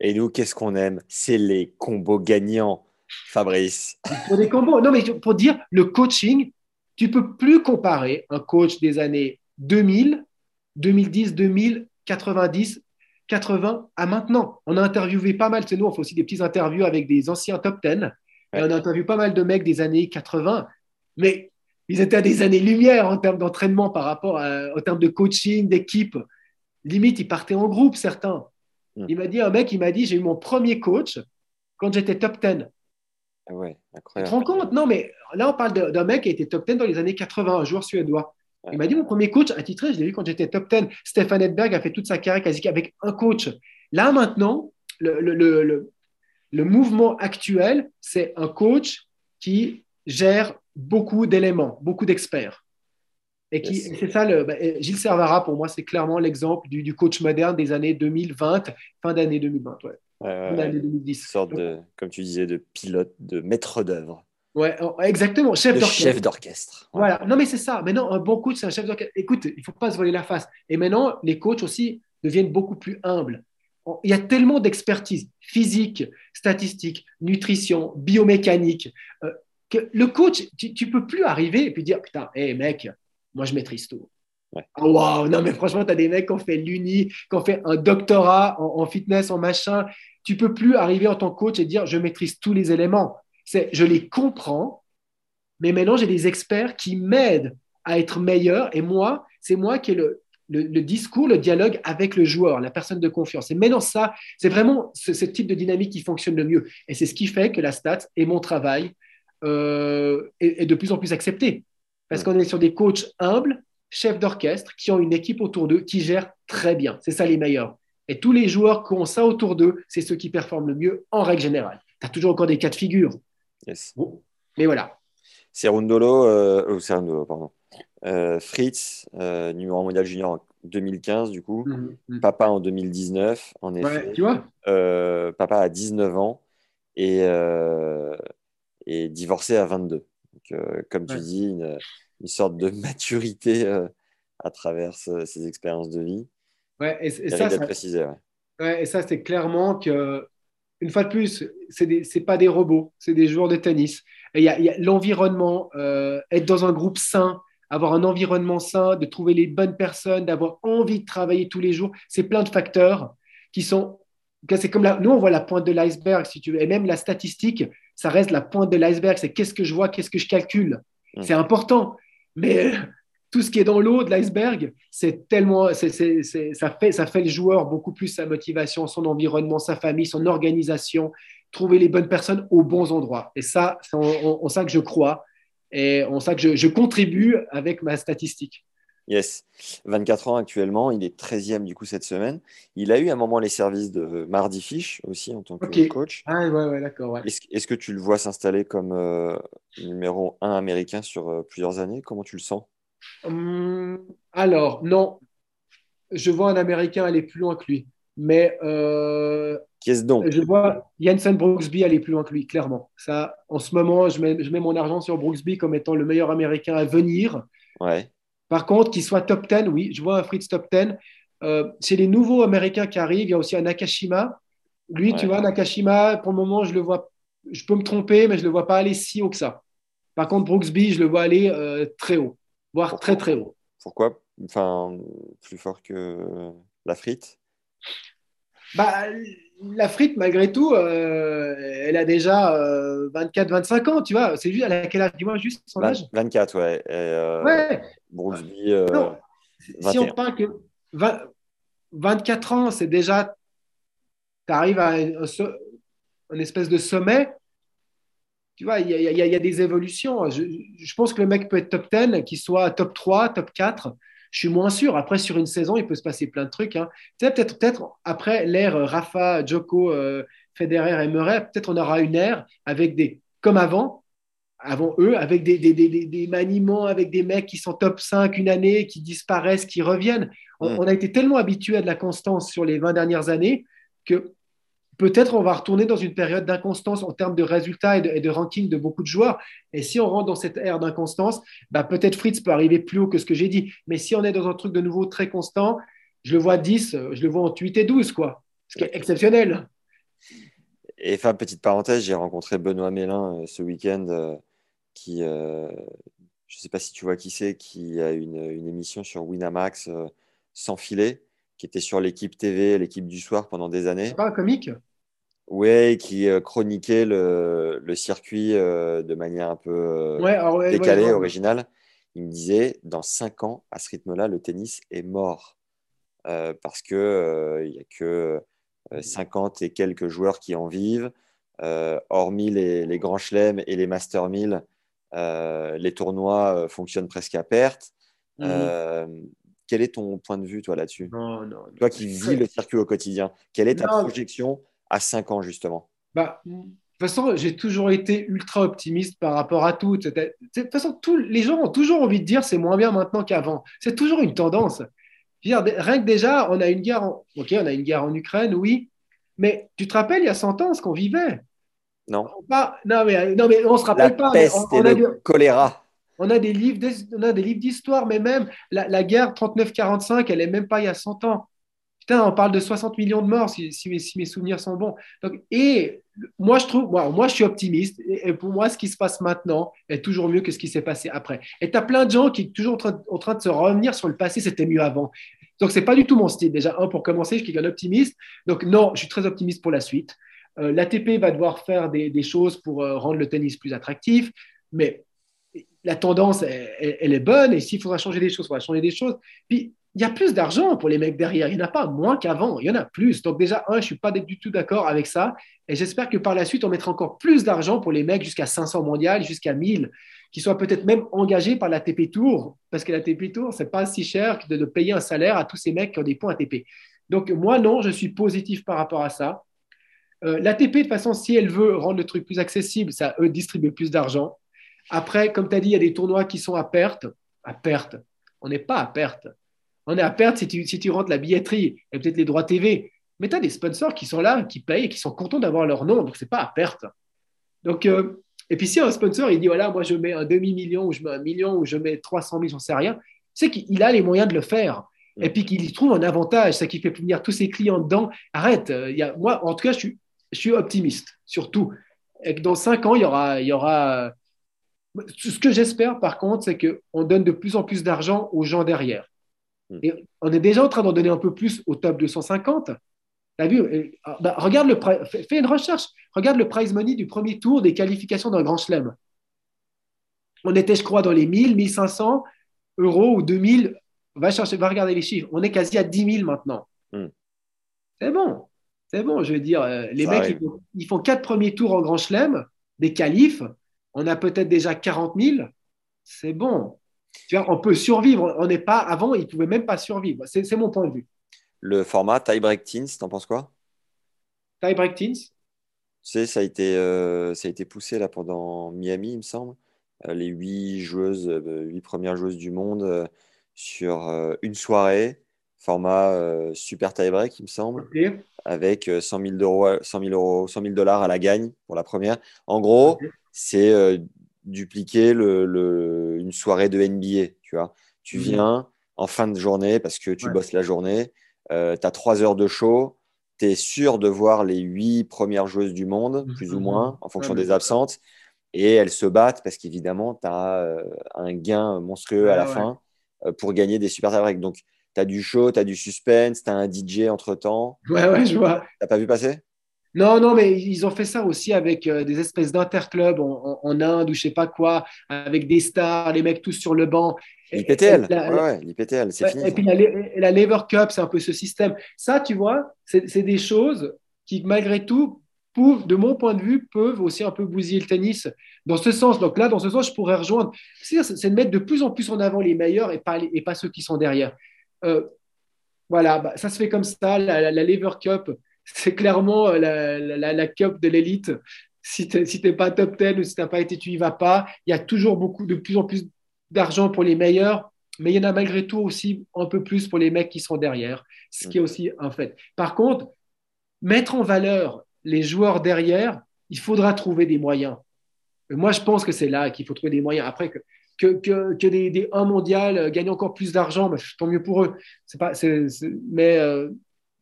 Et nous, qu'est-ce qu'on aime? C'est les combos gagnants, Fabrice. Pour des combos, non, mais pour dire le coaching, tu peux plus comparer un coach des années 2000, 2010, 2000 90, 80 à maintenant. On a interviewé pas mal, c'est nous, on fait aussi des petits interviews avec des anciens top 10. Et on a interviewé pas mal de mecs des années 80, mais ils étaient à des années-lumière en termes d'entraînement par rapport à, en termes de coaching, d'équipe. Limite, ils partaient en groupe, certains. Hmm. Il m'a dit, un mec, il m'a dit, j'ai eu mon premier coach quand j'étais top 10. Ah ouais, incroyable. Tu te rends compte? Non, mais là, on parle d'un mec qui a été top 10 dans les années 80, un joueur suédois. Il m'a dit mon premier coach attitré, je l'ai vu quand j'étais top 10. Stéphane Edberg a fait toute sa carrière quasi avec un coach. Là maintenant, le, le, le, mouvement actuel, c'est un coach qui gère beaucoup d'éléments, beaucoup d'experts. Et qui, c'est ça, le, bah, Gilles Servara, pour moi, c'est clairement l'exemple du, du, coach moderne des années 2020, fin d'année 2020, ouais. fin d'année 2010. Une sorte de, comme tu disais, de pilote, de maître d'œuvre. Ouais, exactement, chef d'orchestre. Chef d'orchestre. Voilà, non mais c'est ça. Maintenant, un bon coach, c'est un chef d'orchestre. Écoute, il ne faut pas se voler la face. Et maintenant, les coachs aussi deviennent beaucoup plus humbles. Il y a tellement d'expertise physique, statistique, nutrition, biomécanique, euh, que le coach, tu ne peux plus arriver et puis dire Putain, hé mec, moi je maîtrise tout. Ouais. Oh, non, mais franchement, tu as des mecs qui ont fait l'uni, qui ont fait un doctorat en, en, fitness, en machin. Tu peux plus arriver en tant que coach et dire je maîtrise tous les éléments. C'est je les comprends, mais maintenant j'ai des experts qui m'aident à être meilleur. Et moi, c'est moi qui ai le, le, discours, le dialogue avec le joueur, la personne de confiance. Et maintenant, ça, c'est vraiment ce, type de dynamique qui fonctionne le mieux. Et c'est ce qui fait que la stat et mon travail euh, est, de plus en plus accepté. Parce qu'on est sur des coachs humbles, chefs d'orchestre, qui ont une équipe autour d'eux, qui gèrent très bien. C'est ça les meilleurs. Et tous les joueurs qui ont ça autour d'eux, c'est ceux qui performent le mieux en règle générale. Tu as toujours encore des cas de figure. Mais voilà. Serundolo, euh, oh, pardon. Euh, Fritz, euh, numéro mondial junior en 2015, du coup. Mhm, mhm. Papa en 2019, en effet. tu vois euh, Papa à 19 ans et, et divorcé à 22. Donc, comme tu dis, une, une, sorte de [LAUGHS] maturité à travers ces expériences de vie. Ouais, et, ça, ça, précisé, ouais. et ça, c'est clairement que une fois de plus, ce n'est pas des robots, c'est des joueurs de tennis. Il y a, l'environnement, euh, être dans un groupe sain, avoir un environnement sain, de trouver les bonnes personnes, d'avoir envie de travailler tous les jours. C'est plein de facteurs qui sont c'est comme là, nous, on voit la pointe de l'iceberg, si tu veux. Et même la statistique, ça reste la pointe de l'iceberg. C'est qu'est-ce que je vois, qu'est-ce que je calcule. Mm. C'est important. Mais tout ce qui est dans l'eau de l'iceberg, c'est tellement, ça, fait, ça fait le joueur beaucoup plus sa motivation, son environnement, sa famille, son organisation, trouver les bonnes personnes aux bons endroits. Et ça, c'est en, en- en ça que je crois et en ça que je, je contribue avec ma statistique. Yes. 24 ans actuellement, il est 13e du coup cette semaine. Il a eu un moment les services de Mardy Fish aussi en tant que Ok. coach. Ah ouais, ouais, d'accord. Ouais. Est-ce, est-ce que tu le vois s'installer comme euh, numéro 1 américain sur euh, plusieurs années? Comment tu le sens? Hum, alors, non, je vois un Américain aller plus loin que lui. Mais euh, Qu'est-ce donc? je vois Jensen Brooksby aller plus loin que lui, clairement. Ça, en ce moment, je mets, je mets mon argent sur Brooksby comme étant le meilleur Américain à venir. Ouais. Par contre, qu'il soit top 10, oui, je vois un Fritz top 10. Euh, c'est les nouveaux Américains qui arrivent. Il y a aussi un Nakashima. Lui, tu vois, Nakashima, pour le moment, je le vois. Je peux me tromper, mais je ne le vois pas aller si haut que ça. Par contre, Brooksby, je le vois aller euh, très haut, voire Pourquoi très, très haut. Pourquoi? Enfin, plus fort que la frite? Bah, la frite, malgré tout, euh, elle a déjà 24-25 ans, tu vois. C'est juste, elle a quel âge? Dis-moi juste son âge. 24, ouais. Et, euh, Ouais, euh, non. Si 21. on parle que 20 24 ans, c'est déjà. Tu arrives à un, espèce de sommet. Tu vois, y y il y a des évolutions. Je, je pense que le mec peut être top 10, qu'il soit top 3, top 4. Je suis moins sûr. Après, sur une saison, il peut se passer plein de trucs. hein. Tu sais, peut-être peut après l'ère Rafa, Djoko, euh, Federer et Murray, peut-être on aura une ère avec des, comme avant, avant eux, avec des, des, des, des- des maniements, avec des mecs qui sont top 5 une année, qui disparaissent, qui reviennent. On, Mm. on a été tellement habitué à de la constance sur les 20 dernières années que peut-être on va retourner dans une période d'inconstance en termes de résultats et de, et de ranking de beaucoup de joueurs. Et si on rentre dans cette ère d'inconstance, bah, peut-être Fritz peut arriver plus haut que ce que j'ai dit. Mais si on est dans un truc de nouveau très constant, je le vois 10, euh, je le vois entre 8 et 12, quoi. Ce qui est exceptionnel. Et enfin, petite parenthèse, j'ai rencontré Benoît Mélin euh, ce week-end, euh, qui, euh, je ne sais pas si tu vois qui c'est, qui a une, une émission sur Winamax sans filet, qui était sur l'équipe TV, l'équipe du soir pendant des années. C'est pas un comique? Ouais, qui euh, chroniquait le, le circuit euh, de manière un peu euh, Ouais, alors, ouais, décalée, ouais, originale. Il me disait, dans 5 ans, à ce rythme-là, le tennis est mort. Euh, parce que euh, il n'y a que euh, 50 et quelques joueurs qui en vivent. Hormis les, les grands chelems et les Master 1000, euh, les tournois fonctionnent presque à perte. Mhm. Quel est ton point de vue, toi, là-dessus? Non, non, non. Toi qui vis le circuit au quotidien, quelle est ta Non. projection à 5 ans, justement? Bah, de toute façon, j'ai toujours été ultra optimiste par rapport à tout. De toute façon, tous les gens ont toujours envie de dire c'est moins bien maintenant qu'avant. C'est toujours une tendance. Dire, rien que déjà, on a une guerre en... On a une guerre en Ukraine, oui. Mais tu te rappelles, il y a 100 ans, ce qu'on vivait? Non Pas- non, mais, non, mais on se La rappelle pas. mais peste on, et a le du- choléra. On a des livres d'histoire, mais même la, guerre 39-45, elle est même pas il y a 100 ans. Putain, on parle de 60 millions de morts, si, mes, souvenirs sont bons. Et moi, je trouve, moi, je suis optimiste. Et, pour moi, ce qui se passe maintenant est toujours mieux que ce qui s'est passé après. Et tu as plein de gens qui sont toujours en train, de se revenir sur le passé, c'était mieux avant. Donc, c'est pas du tout mon style. Déjà, un, pour commencer, je suis un optimiste. Donc, non, je suis très optimiste pour la suite. Euh, L'ATP va devoir faire des, des choses pour euh, rendre le tennis plus attractif, mais la tendance, elle, est bonne. Et s'il faudra changer des choses, il faudra changer des choses. Puis, il y a plus d'argent pour les mecs derrière. Il n'y en a pas moins qu'avant. Il y en a plus. Donc, déjà, un, je ne suis pas du tout d'accord avec ça. Et j'espère que par la suite, on mettra encore plus d'argent pour les mecs jusqu'à 500 mondiales, jusqu'à 1000, qui soient peut-être même engagés par la TP Tour. Parce que la TP Tour, ce n'est pas si cher que de, de payer un salaire à tous ces mecs qui ont des points ATP. Donc, moi, non, je suis positif par rapport à ça. Euh, L'ATP, de toute façon, si elle veut rendre le truc plus accessible, ça eux distribuer plus d'argent. Après, comme tu as dit, il y a des tournois qui sont à perte. À perte. On n'est pas à perte. On est à perte si tu, rentres la billetterie et peut-être les droits TV. Mais tu as des sponsors qui sont là, qui payent et qui sont contents d'avoir leur nom. Donc, ce n'est pas à perte. Donc, euh, et puis, si un sponsor, il dit voilà, moi, je mets un demi-million ou je mets un million ou je mets 300 000, j'en sais rien, c'est qu'il a les moyens de le faire. Et puis qu'il y trouve un avantage, c'est qu'il fait venir tous ses clients dedans. Arrête, euh, moi, en tout cas, je suis, optimiste, surtout. Dans cinq ans, il y aura. Il y aura ce que j'espère, par contre, c'est qu'on donne de plus en plus d'argent aux gens derrière. Mm. Et on est déjà en train d'en donner un peu plus au top 250. T'as vu? Ah, bah, Regarde le fais une recherche. Regarde le prize money du premier tour des qualifications d'un grand chelem. On était, je crois, dans les 1000, 1500 euros ou 2000. Va chercher, va regarder les chiffres. On est quasi à 10 000 maintenant. Hmm. C'est bon. C'est bon. Je veux dire, euh, les mecs, ils font, quatre premiers tours en grand chelem, des qualifs. On a peut-être déjà 40 000. C'est bon. Tu vois, on peut survivre. On n'est pas avant, ils ne pouvaient même pas survivre. C'est mon point de vue. Le format tie break teens, t'en penses quoi? Tie break teens? Tu sais, ça a été, euh, ça a été poussé là pendant Miami, il me semble. Euh, les huit joueuses, euh, huit premières joueuses du monde sur une soirée, format super tie-break, il me semble, avec 100 000, euros, 100 euros, 100 000 dollars à la gagne pour la première. En gros, c'est dupliquer le, une soirée de NBA. Tu vois, tu mhm. viens en fin de journée parce que tu bosses la journée, tu as trois heures de show, tu es sûr de voir les huit premières joueuses du monde, mhm. plus ou moins, en fonction des absentes et elles se battent parce qu'évidemment, tu as euh, un gain monstrueux à la fin euh, pour gagner des super breaks. Donc, tu as du show, tu as du suspense, tu as un DJ entre temps. Ouais, ouais, je vois. T'as pas vu passer? Non, non, mais ils ont fait ça aussi avec euh, des espèces d'interclubs en, en, Inde ou je sais pas quoi, avec des stars, les mecs tous sur le banc. L'IPTL, ouais, l'IPTL, c'est fini. Et puis la, la Lever Cup, c'est un peu ce système. Ça, tu vois, c'est des choses qui, malgré tout, de mon point de vue, peuvent aussi un peu bousiller le tennis dans ce sens. Donc là, dans ce sens, je pourrais rejoindre. C'est de mettre de plus en plus en avant les meilleurs et pas, et pas ceux qui sont derrière. Euh, voilà, bah, ça se fait comme ça. La, Lever Cup, c'est clairement euh, la, la, Cup de l'élite. Si tu n'es pas top 10 ou si tu n'as pas été, tu n'y vas pas. Il y a toujours beaucoup, de plus en plus d'argent pour les meilleurs, mais il y en a malgré tout aussi un peu plus pour les mecs qui sont derrière, ce qui est aussi un fait. Par contre, mettre en valeur les joueurs derrière, il faudra trouver des moyens. moi, je pense que c'est là qu'il faut trouver des moyens. Après, que, que, que, des, des 1 mondial euh, gagnent encore plus d'argent, bah, tant mieux pour eux. Pas, mais euh,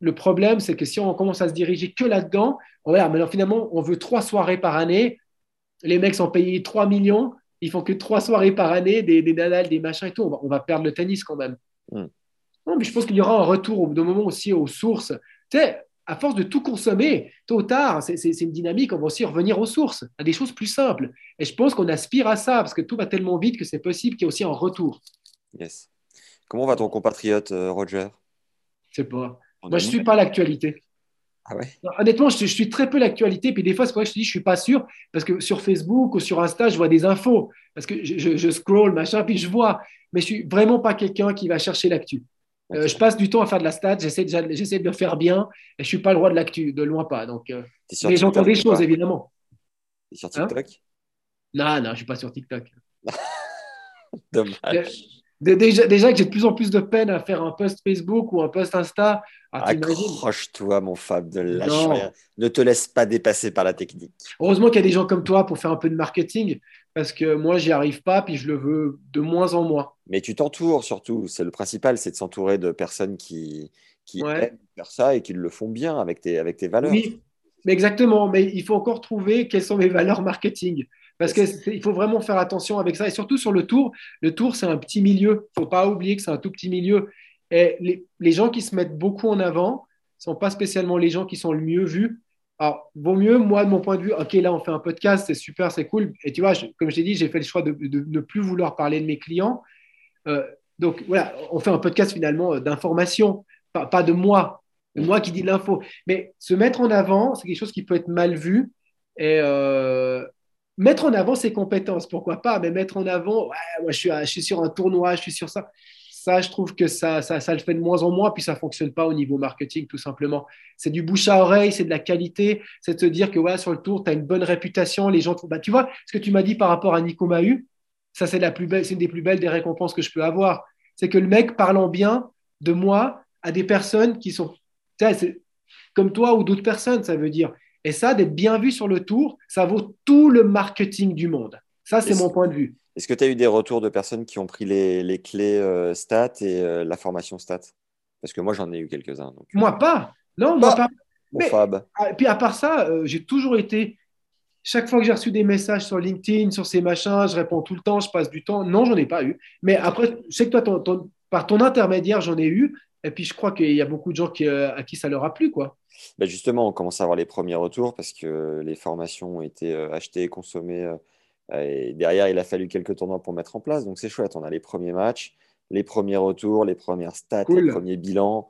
le problème, c'est que si on commence à se diriger que là-dedans, voilà, maintenant finalement, on veut trois soirées par année. Les mecs sont payés 3 millions, ils font que trois soirées par année, des, des des machins et tout. On va, perdre le tennis quand même. Mm. Non, mais je pense qu'il y aura un retour au bout d'un moment aussi aux sources. Tu sais, à force de tout consommer, tôt ou tard, c'est une dynamique, on va aussi revenir aux sources, à des choses plus simples. Et je pense qu'on aspire à ça, parce que tout va tellement vite que c'est possible qu'il y ait aussi un retour. Yes. Comment va ton compatriote euh, Roger? Je sais pas. Moi, je ne suis pas l'actualité. Ah ouais? Honnêtement, je, suis très peu l'actualité. Puis des fois, c'est vrai que je te dis, je ne suis pas sûr, parce que sur Facebook ou sur Insta, je vois des infos. Parce que je, je scroll, machin, puis je vois. Mais je ne suis vraiment pas quelqu'un qui va chercher l'actu. Euh, je passe du temps à faire de la stat, j'essaie de, le faire bien, et je suis pas le roi de l'actu, de loin pas. Donc, euh, mais j'entends des choses, évidemment. Tu es sur hein? TikTok Non, non, je suis pas sur TikTok. [LAUGHS] Dommage. Déjà, déjà, que j'ai de plus en plus de peine à faire un post Facebook ou un post Insta. Ah, Accroche-toi, mon Fab, de lâche rien. Ne te laisse pas dépasser par la technique. Heureusement qu'il y a des gens comme toi pour faire un peu de marketing parce que moi, j'y arrive pas, puis je le veux de moins en moins. Mais tu t'entoures surtout, c'est le principal, c'est de s'entourer de personnes qui, qui aiment faire ça et qui le font bien avec tes, avec tes valeurs. Oui, mais exactement, mais il faut encore trouver quelles sont mes valeurs marketing. Parce qu'il faut vraiment faire attention avec ça. Et surtout sur le tour, le tour, c'est un petit milieu. Il ne faut pas oublier que c'est un tout petit milieu. Et les, les, gens qui se mettent beaucoup en avant ne sont pas spécialement les gens qui sont le mieux vus. Alors, vaut mieux, moi, de mon point de vue, OK, là, on fait un podcast, c'est super, c'est cool. Et tu vois, comme je t'ai dit, j'ai fait le choix de, ne plus vouloir parler de mes clients. Euh, donc, voilà, on fait un podcast finalement euh, d'information, pas, de moi, de moi qui dis l'info. Mais se mettre en avant, c'est quelque chose qui peut être mal vu. Et euh, mettre en avant ses compétences, pourquoi pas, mais mettre en avant, ouais, moi, je suis, je suis sur un tournoi, je suis sur ça ça, je trouve que ça, ça, ça, le fait de moins en moins, puis ça ne fonctionne pas au niveau marketing, tout simplement. C'est du bouche à oreille, c'est de la qualité, c'est de se dire que ouais, sur le tour, tu as une bonne réputation, les gens. Bah, tu vois, ce que tu m'as dit par rapport à Nico Mahu, ça, c'est une des plus belles des récompenses que je peux avoir. C'est que le mec, parlant bien de moi à des personnes qui sont comme toi ou d'autres personnes, ça veut dire. Et ça, d'être bien vu sur le tour, ça vaut tout le marketing du monde. Ça, c'est mon point de vue. Est-ce que tu as eu des retours de personnes qui ont pris les, clés euh, stats et euh, la formation stats? Parce que moi, j'en ai eu quelques-uns. Moi, euh, pas. Non, moi, pas. Bon, Fab. Ah, et puis, à part ça, j'ai toujours été. Chaque fois que j'ai reçu des messages sur LinkedIn, sur ces machins, je réponds tout le temps, je passe du temps. Non, j'en ai pas eu. Mais après, je sais que toi, par ton intermédiaire, j'en ai eu. Et puis, je crois qu'il y a beaucoup de gens qui, euh, à qui ça leur a plu, quoi. Ben justement, on commence à avoir les premiers retours parce que les formations ont été euh, achetées, consommées. euh, et derrière, il a fallu quelques tournois pour mettre en place. Donc, c'est chouette. On a les premiers matchs, les premiers retours, les premières stats, Cool. les premiers bilans.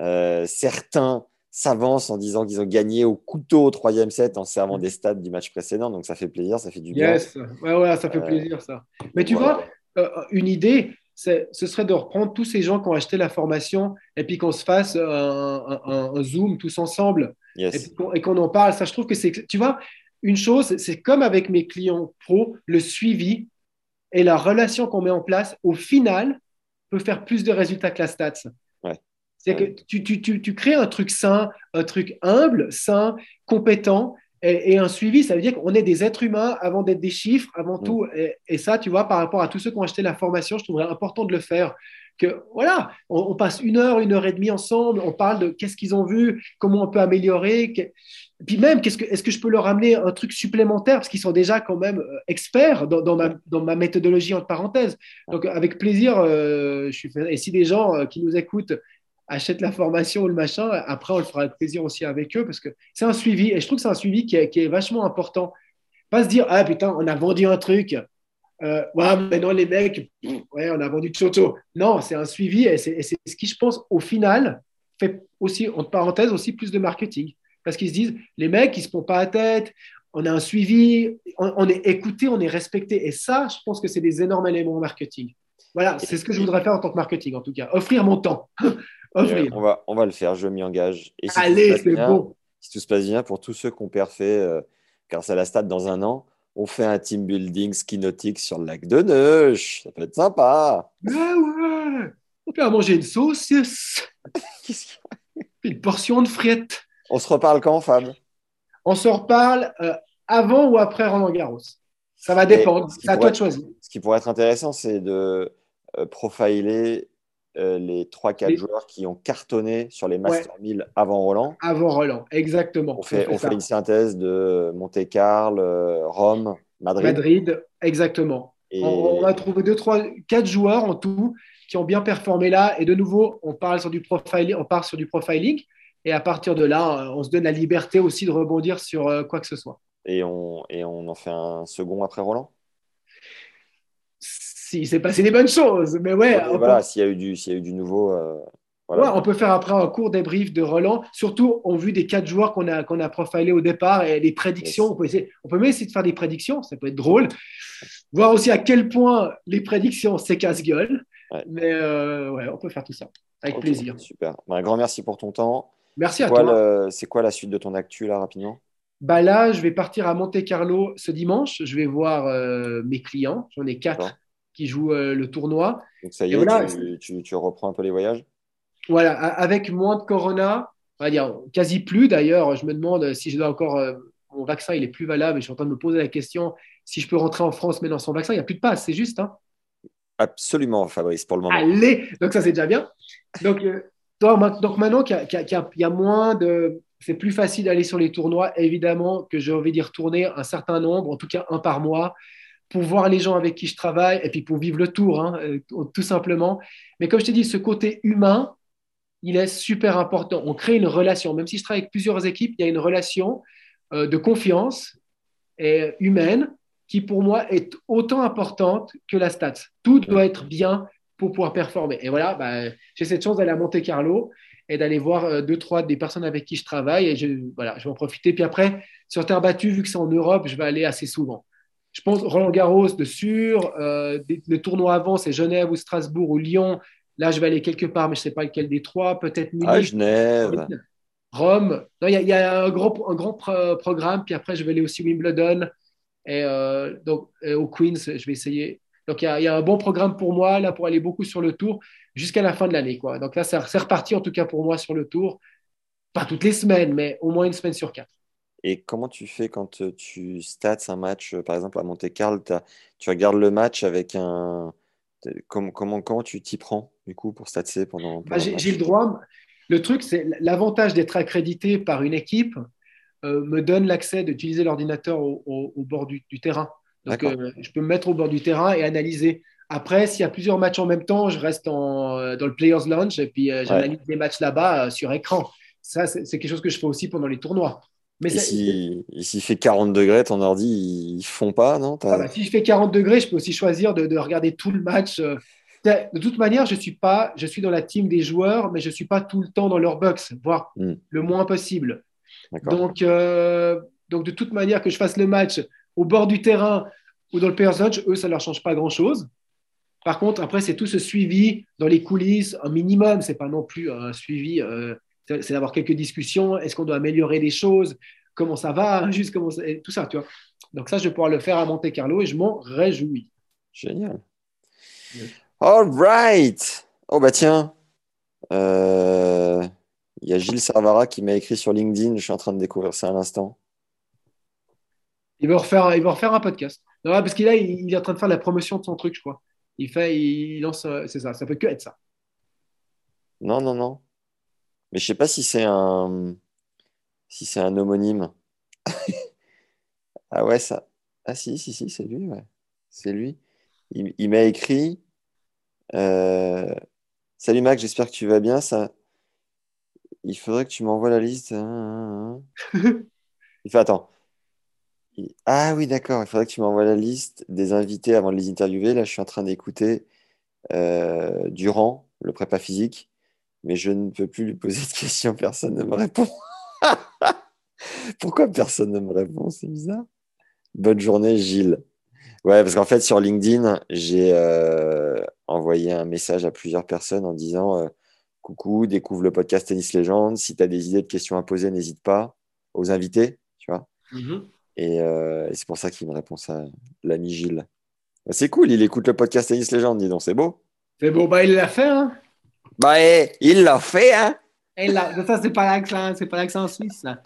Euh, certains s'avancent en disant qu'ils ont gagné au couteau au troisième set en servant des stats du match précédent. Donc, ça fait plaisir, ça fait du bien. Yes, ouais, ouais, ça fait Euh, plaisir, ça. Mais tu vois, euh, une idée, ce serait de reprendre tous ces gens qui ont acheté la formation et puis qu'on se fasse un, un- un- un Zoom tous ensemble et Yes. qu'on- en parle. Ça, je trouve que c'est, tu vois, une chose, c'est comme avec mes clients pro, le suivi et la relation qu'on met en place, au final, peut faire plus de résultats que la stats. Ouais. C'est que tu, tu, tu, tu crées un truc sain, un truc humble, sain, compétent, et, et un suivi, ça veut dire qu'on est des êtres humains avant d'être des chiffres, avant Mm. tout. Et, et ça, tu vois, par rapport à tous ceux qui ont acheté la formation, je trouverais important de le faire. Que voilà, on, on passe une heure, une heure et demie ensemble, on parle de qu'est-ce qu'ils ont vu, comment on peut améliorer. que- puis même, que, est-ce que je peux leur amener un truc supplémentaire? Parce qu'ils sont déjà quand même euh, experts dans, dans ma, dans ma méthodologie entre parenthèses. Donc avec plaisir, euh, je suis et si des gens euh, qui nous écoutent achètent la formation ou le machin, après on le fera avec plaisir aussi avec eux parce que c'est un suivi et je trouve que c'est un suivi qui est, vachement important. Pas se dire ah putain on a vendu un truc, euh, ouais maintenant les mecs ouais on a vendu choto. Non c'est un suivi et c'est et c'est ce qui je pense au final fait aussi entre parenthèses aussi plus de marketing parce qu'ils se disent les mecs ils se font pas la tête. On a un suivi, on, on est écouté, on est respecté. Et ça, je pense que c'est des énormes éléments marketing. Voilà, c'est ce que je voudrais faire en tant que marketing, en tout cas. Offrir mon temps. [LAUGHS] Euh, on, va, on va le faire, je m'y engage. Et si Allez, c'est bon. si tout se passe bien, pour tous ceux qui ont perfait euh, grâce à la stat dans un an, on fait un team building ski nautique sur le lac de Neuch. Ça peut être sympa. Ouais, ouais. On peut manger une saucisse, [LAUGHS] une portion de frites. On se reparle quand, Fab? On se reparle euh, avant ou après Roland Garros. Ça va dépendre. C'est à toi de choisir. Ce qui pourrait être intéressant, c'est de euh, profiler euh, les 3-4 Les- joueurs qui ont cartonné sur les Master 1000 avant Roland. Avant Roland, exactement. On fait, on ça. fait une synthèse de Monte-Carlo, euh, Rome, Madrid. Madrid, exactement. Et On, on a trouvé deux, trois, quatre joueurs en tout qui ont bien performé là. Et de nouveau, on parle sur du profiling, on part sur du profiling. Et à partir de là, euh, on se donne la liberté aussi de rebondir sur quoi que ce soit. et on, et on en fait un second après Roland? S'il s'est passé des bonnes choses, mais ouais, Et on, voilà, peut, s'il y a eu du, s'il y a eu du nouveau. euh, ouais, voilà. on peut faire après un court débrief de Roland, surtout en vue des quatre joueurs qu'on a, qu'on a profilés au départ et les prédictions. Yes. On, peut essayer, on peut même essayer de faire des prédictions, ça peut être drôle. Voir aussi à quel point les prédictions, c'est casse-gueule. Ouais. Mais euh, ouais, on peut faire tout ça avec plaisir. Super. Ben, un grand merci pour ton temps. Merci à quoi, toi. le- c'est quoi la suite de ton actu là rapidement? Bah là, je vais partir à Monte Carlo ce dimanche. Je vais voir euh, mes clients. J'en ai quatre. Qui jouent euh, le tournoi. Donc ça y est, voilà. tu, tu- tu reprends un peu les voyages? Voilà, avec moins de corona, on va dire quasi plus d'ailleurs. Je me demande si je dois encore. euh, mon vaccin, il est plus valable. Je suis en train de me poser la question si je peux rentrer en France maintenant sans vaccin. Il n'y a plus de passe, c'est juste. Hein. Absolument, Fabrice, pour le moment. Allez, donc ça c'est déjà bien. Donc, euh, toi, ma- donc maintenant qu'il y, y a moins de. C'est plus facile d'aller sur les tournois, évidemment, que j'ai envie d'y retourner un certain nombre, en tout cas un par mois, pour voir les gens avec qui je travaille et puis pour vivre le tour, hein, euh, tout simplement. Mais comme je t'ai dit, ce côté humain, il est super important. On crée une relation. Même si je travaille avec plusieurs équipes, il y a une relation euh, de confiance et humaine qui, pour moi, est autant importante que la stat. Tout doit être bien pour pouvoir performer. Et voilà, bah, j'ai cette chance d'aller à Monte Carlo et d'aller voir euh, deux, trois des personnes avec qui je travaille. Et je, voilà, je vais en profiter. Puis après, sur terre battue, vu que c'est en Europe, je vais aller assez souvent. Je pense Roland Garros de sûr. Euh, des- le tournoi avant, c'est Genève ou Strasbourg ou Lyon. Là, je vais aller quelque part, mais je ne sais pas lequel des trois. Peut-être Munich. À Genève. Rome. Il y, a- il y a un grand, un grand pro- programme. Puis après, je vais aller aussi Wimbledon. Et euh, donc, euh, au Queens, je vais essayer. Donc, il y, y a un bon programme pour moi, là, pour aller beaucoup sur le tour jusqu'à la fin de l'année. Quoi. Donc là, c'est reparti, en tout cas pour moi, sur le tour. Pas toutes les semaines, mais au moins une semaine sur quatre. Et comment tu fais quand euh, tu stats un match, euh, par exemple à Monte-Carlo, tu regardes le match avec un... Comment, comment, comment tu t'y prends, du coup, pour statser pendant, Bah, pendant j'ai le j'ai le match droit. Le truc, c'est l'avantage d'être accrédité par une équipe euh, me donne l'accès d'utiliser l'ordinateur au, au- au bord du, du terrain. Donc, euh, je peux me mettre au bord du terrain et analyser. Après, s'il y a plusieurs matchs en même temps, je reste en, dans le Players Lounge et puis euh, j'analyse les matchs là-bas sur écran. Ça, c'est quelque chose que je fais aussi pendant les tournois. Mais Et si- s'il fait 40 degrés, ton ordi, ils font pas, non? Si je fais 40 degrés, je peux aussi choisir de, de regarder tout le match. euh. De toute manière, je suis pas, je suis dans la team des joueurs, mais je suis pas tout le temps dans leur box, voire Hmm. le moins possible. Donc, euh, donc de toute manière, que je fasse le match au bord du terrain ou dans le Players Lounge, eux, ça leur change pas grand-chose. Par contre, après, c'est tout ce suivi dans les coulisses, un minimum. C'est pas non plus un suivi. euh, c'est d'avoir quelques discussions. Est-ce qu'on doit améliorer les choses? Comment ça va? [LAUGHS] Juste comment ça- tout ça, tu vois. Donc ça, je vais pouvoir le faire à Monte Carlo et je m'en réjouis. Génial. All right. Oh bah tiens, Euh, il y a Gilles Servara qui m'a écrit sur LinkedIn. Je suis en train de découvrir ça à l'instant. Il va refaire, il va refaire un podcast. Non, parce qu'il il est en train de faire la promotion de son truc, je crois. Il fait, il lance, euh, c'est ça. Ça peut que être ça. Non, non, non. Mais je sais pas si c'est un si c'est un homonyme. [LAUGHS] Ah ouais, ça. Ah si, si, si, c'est lui. C'est lui. Il, il m'a écrit euh, Salut Mac, j'espère que tu vas bien. Ça... Il faudrait que tu m'envoies la liste. Hein, hein, hein. [LAUGHS] Il fait Attends. Il- Ah oui, d'accord. Il faudrait que tu m'envoies la liste des invités avant de les interviewer. Là, je suis en train d'écouter euh, Durand, le prépa physique mais je ne peux plus lui poser de questions, personne ne me répond. [LAUGHS] Pourquoi personne ne me répond? C'est bizarre. Bonne journée, Gilles. Ouais, parce qu'en fait, sur LinkedIn, j'ai euh, envoyé un message à plusieurs personnes en disant euh, Coucou, découvre le podcast Tennis Légende. Si tu as des idées de questions à poser, n'hésite pas aux invités, tu vois. Et, euh, et c'est pour ça qu'il me répond ça, l'ami Gilles. Bah, C'est cool, il écoute le podcast Tennis Légende, dis donc, c'est beau. C'est beau, bah il l'a fait, hein. Eh, il l'a fait, hein? Là, ça, c'est pas l'accent, c'est pas l'accent suisse, là.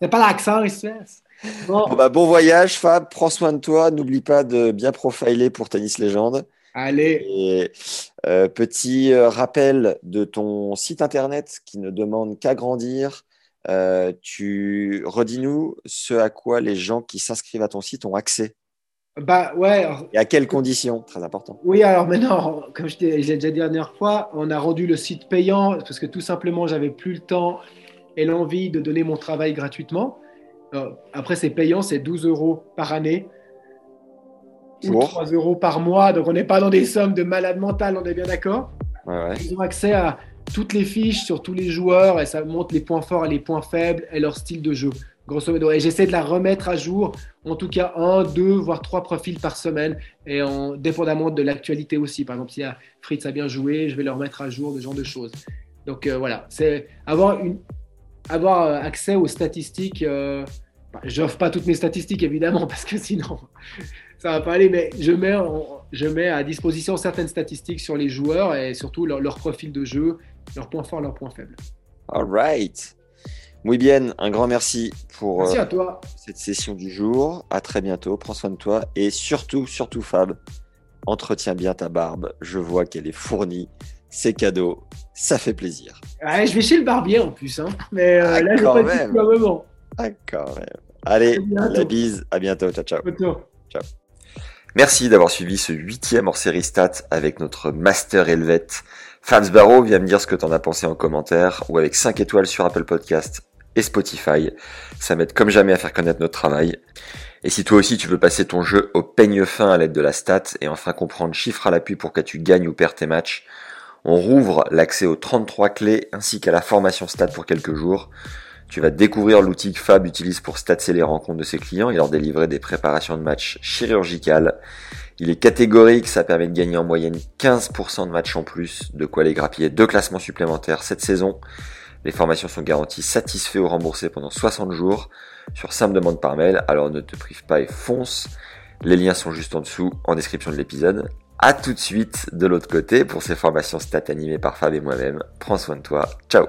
C'est pas l'accent suisse. Bon, Bon, bah, bon voyage, Fab. Prends soin de toi. N'oublie pas de bien profiler pour Tennis Légende. allez, Et euh, petit euh, rappel de ton site internet qui ne demande qu'à grandir. Euh, tu redis-nous ce à quoi les gens qui s'inscrivent à ton site ont accès bah ouais. alors, et à quelles conditions? Très important. Oui, alors maintenant, comme je l'ai déjà dit la dernière fois, on a rendu le site payant parce que tout simplement, j'avais plus le temps et l'envie de donner mon travail gratuitement. Alors, après, c'est payant, c'est 12 euros par année ou Pour 3 euros par mois. Donc, on n'est pas dans des sommes de malade mental, on est bien d'accord? Ouais, ouais. Ils ont accès à toutes les fiches sur tous les joueurs et ça montre les points forts et les points faibles et leur style de jeu. Grosso modo. Et j'essaie de la remettre à jour, en tout cas un, deux, voire trois profils par semaine, et en, dépendamment de l'actualité aussi. Par exemple, si ah, Fritz a bien joué, je vais le remettre à jour, ce genre de choses. Donc euh, voilà, c'est avoir, une, avoir euh, accès aux statistiques. Euh, bah, J'offre pas toutes mes statistiques évidemment, [LAUGHS] parce que sinon [LAUGHS] ça va pas aller, mais je mets, je mets à disposition certaines statistiques sur les joueurs et surtout leur, leur profil de jeu, leurs points forts, leurs points faibles. All right. Muy bien. Un grand merci pour Merci euh, à toi. cette session du jour. À très bientôt. Prends soin de toi. Et surtout, surtout, Fab, entretiens bien ta barbe. Je vois qu'elle est fournie. C'est cadeau. Ça fait plaisir. Ouais, je vais chez le barbier en plus, hein. mais euh, Ah, là, je pas même. un moment. Ah, quand même. Allez, la bise. À bientôt. Ciao, ciao. Photo. Merci d'avoir suivi ce huitième hors-série stat avec notre master helvète. Fabs Barrow vient me dire ce que t'en as pensé en commentaire ou avec 5 étoiles sur Apple Podcast Spotify. Ça m'aide comme jamais à faire connaître notre travail. Et si toi aussi tu veux passer ton jeu au peigne fin à l'aide de la stat et enfin comprendre chiffre à l'appui pour que tu gagnes ou perds tes matchs, on rouvre l'accès aux 33 clés ainsi qu'à la formation stat pour quelques jours. Tu vas découvrir l'outil que Fab utilise pour statser les rencontres de ses clients et leur délivrer des préparations de matchs chirurgicales. Il est catégorique, ça permet de gagner en moyenne 15% de matchs en plus, de quoi les grappiller deux classements supplémentaires cette saison. Les formations sont garanties satisfaites ou remboursées pendant 60 jours sur simple demande par mail, alors ne te prive pas et fonce. Les liens sont juste en dessous en description de l'épisode. À tout de suite de l'autre côté pour ces formations stats animées par Fab et moi-même. Prends soin de toi. Ciao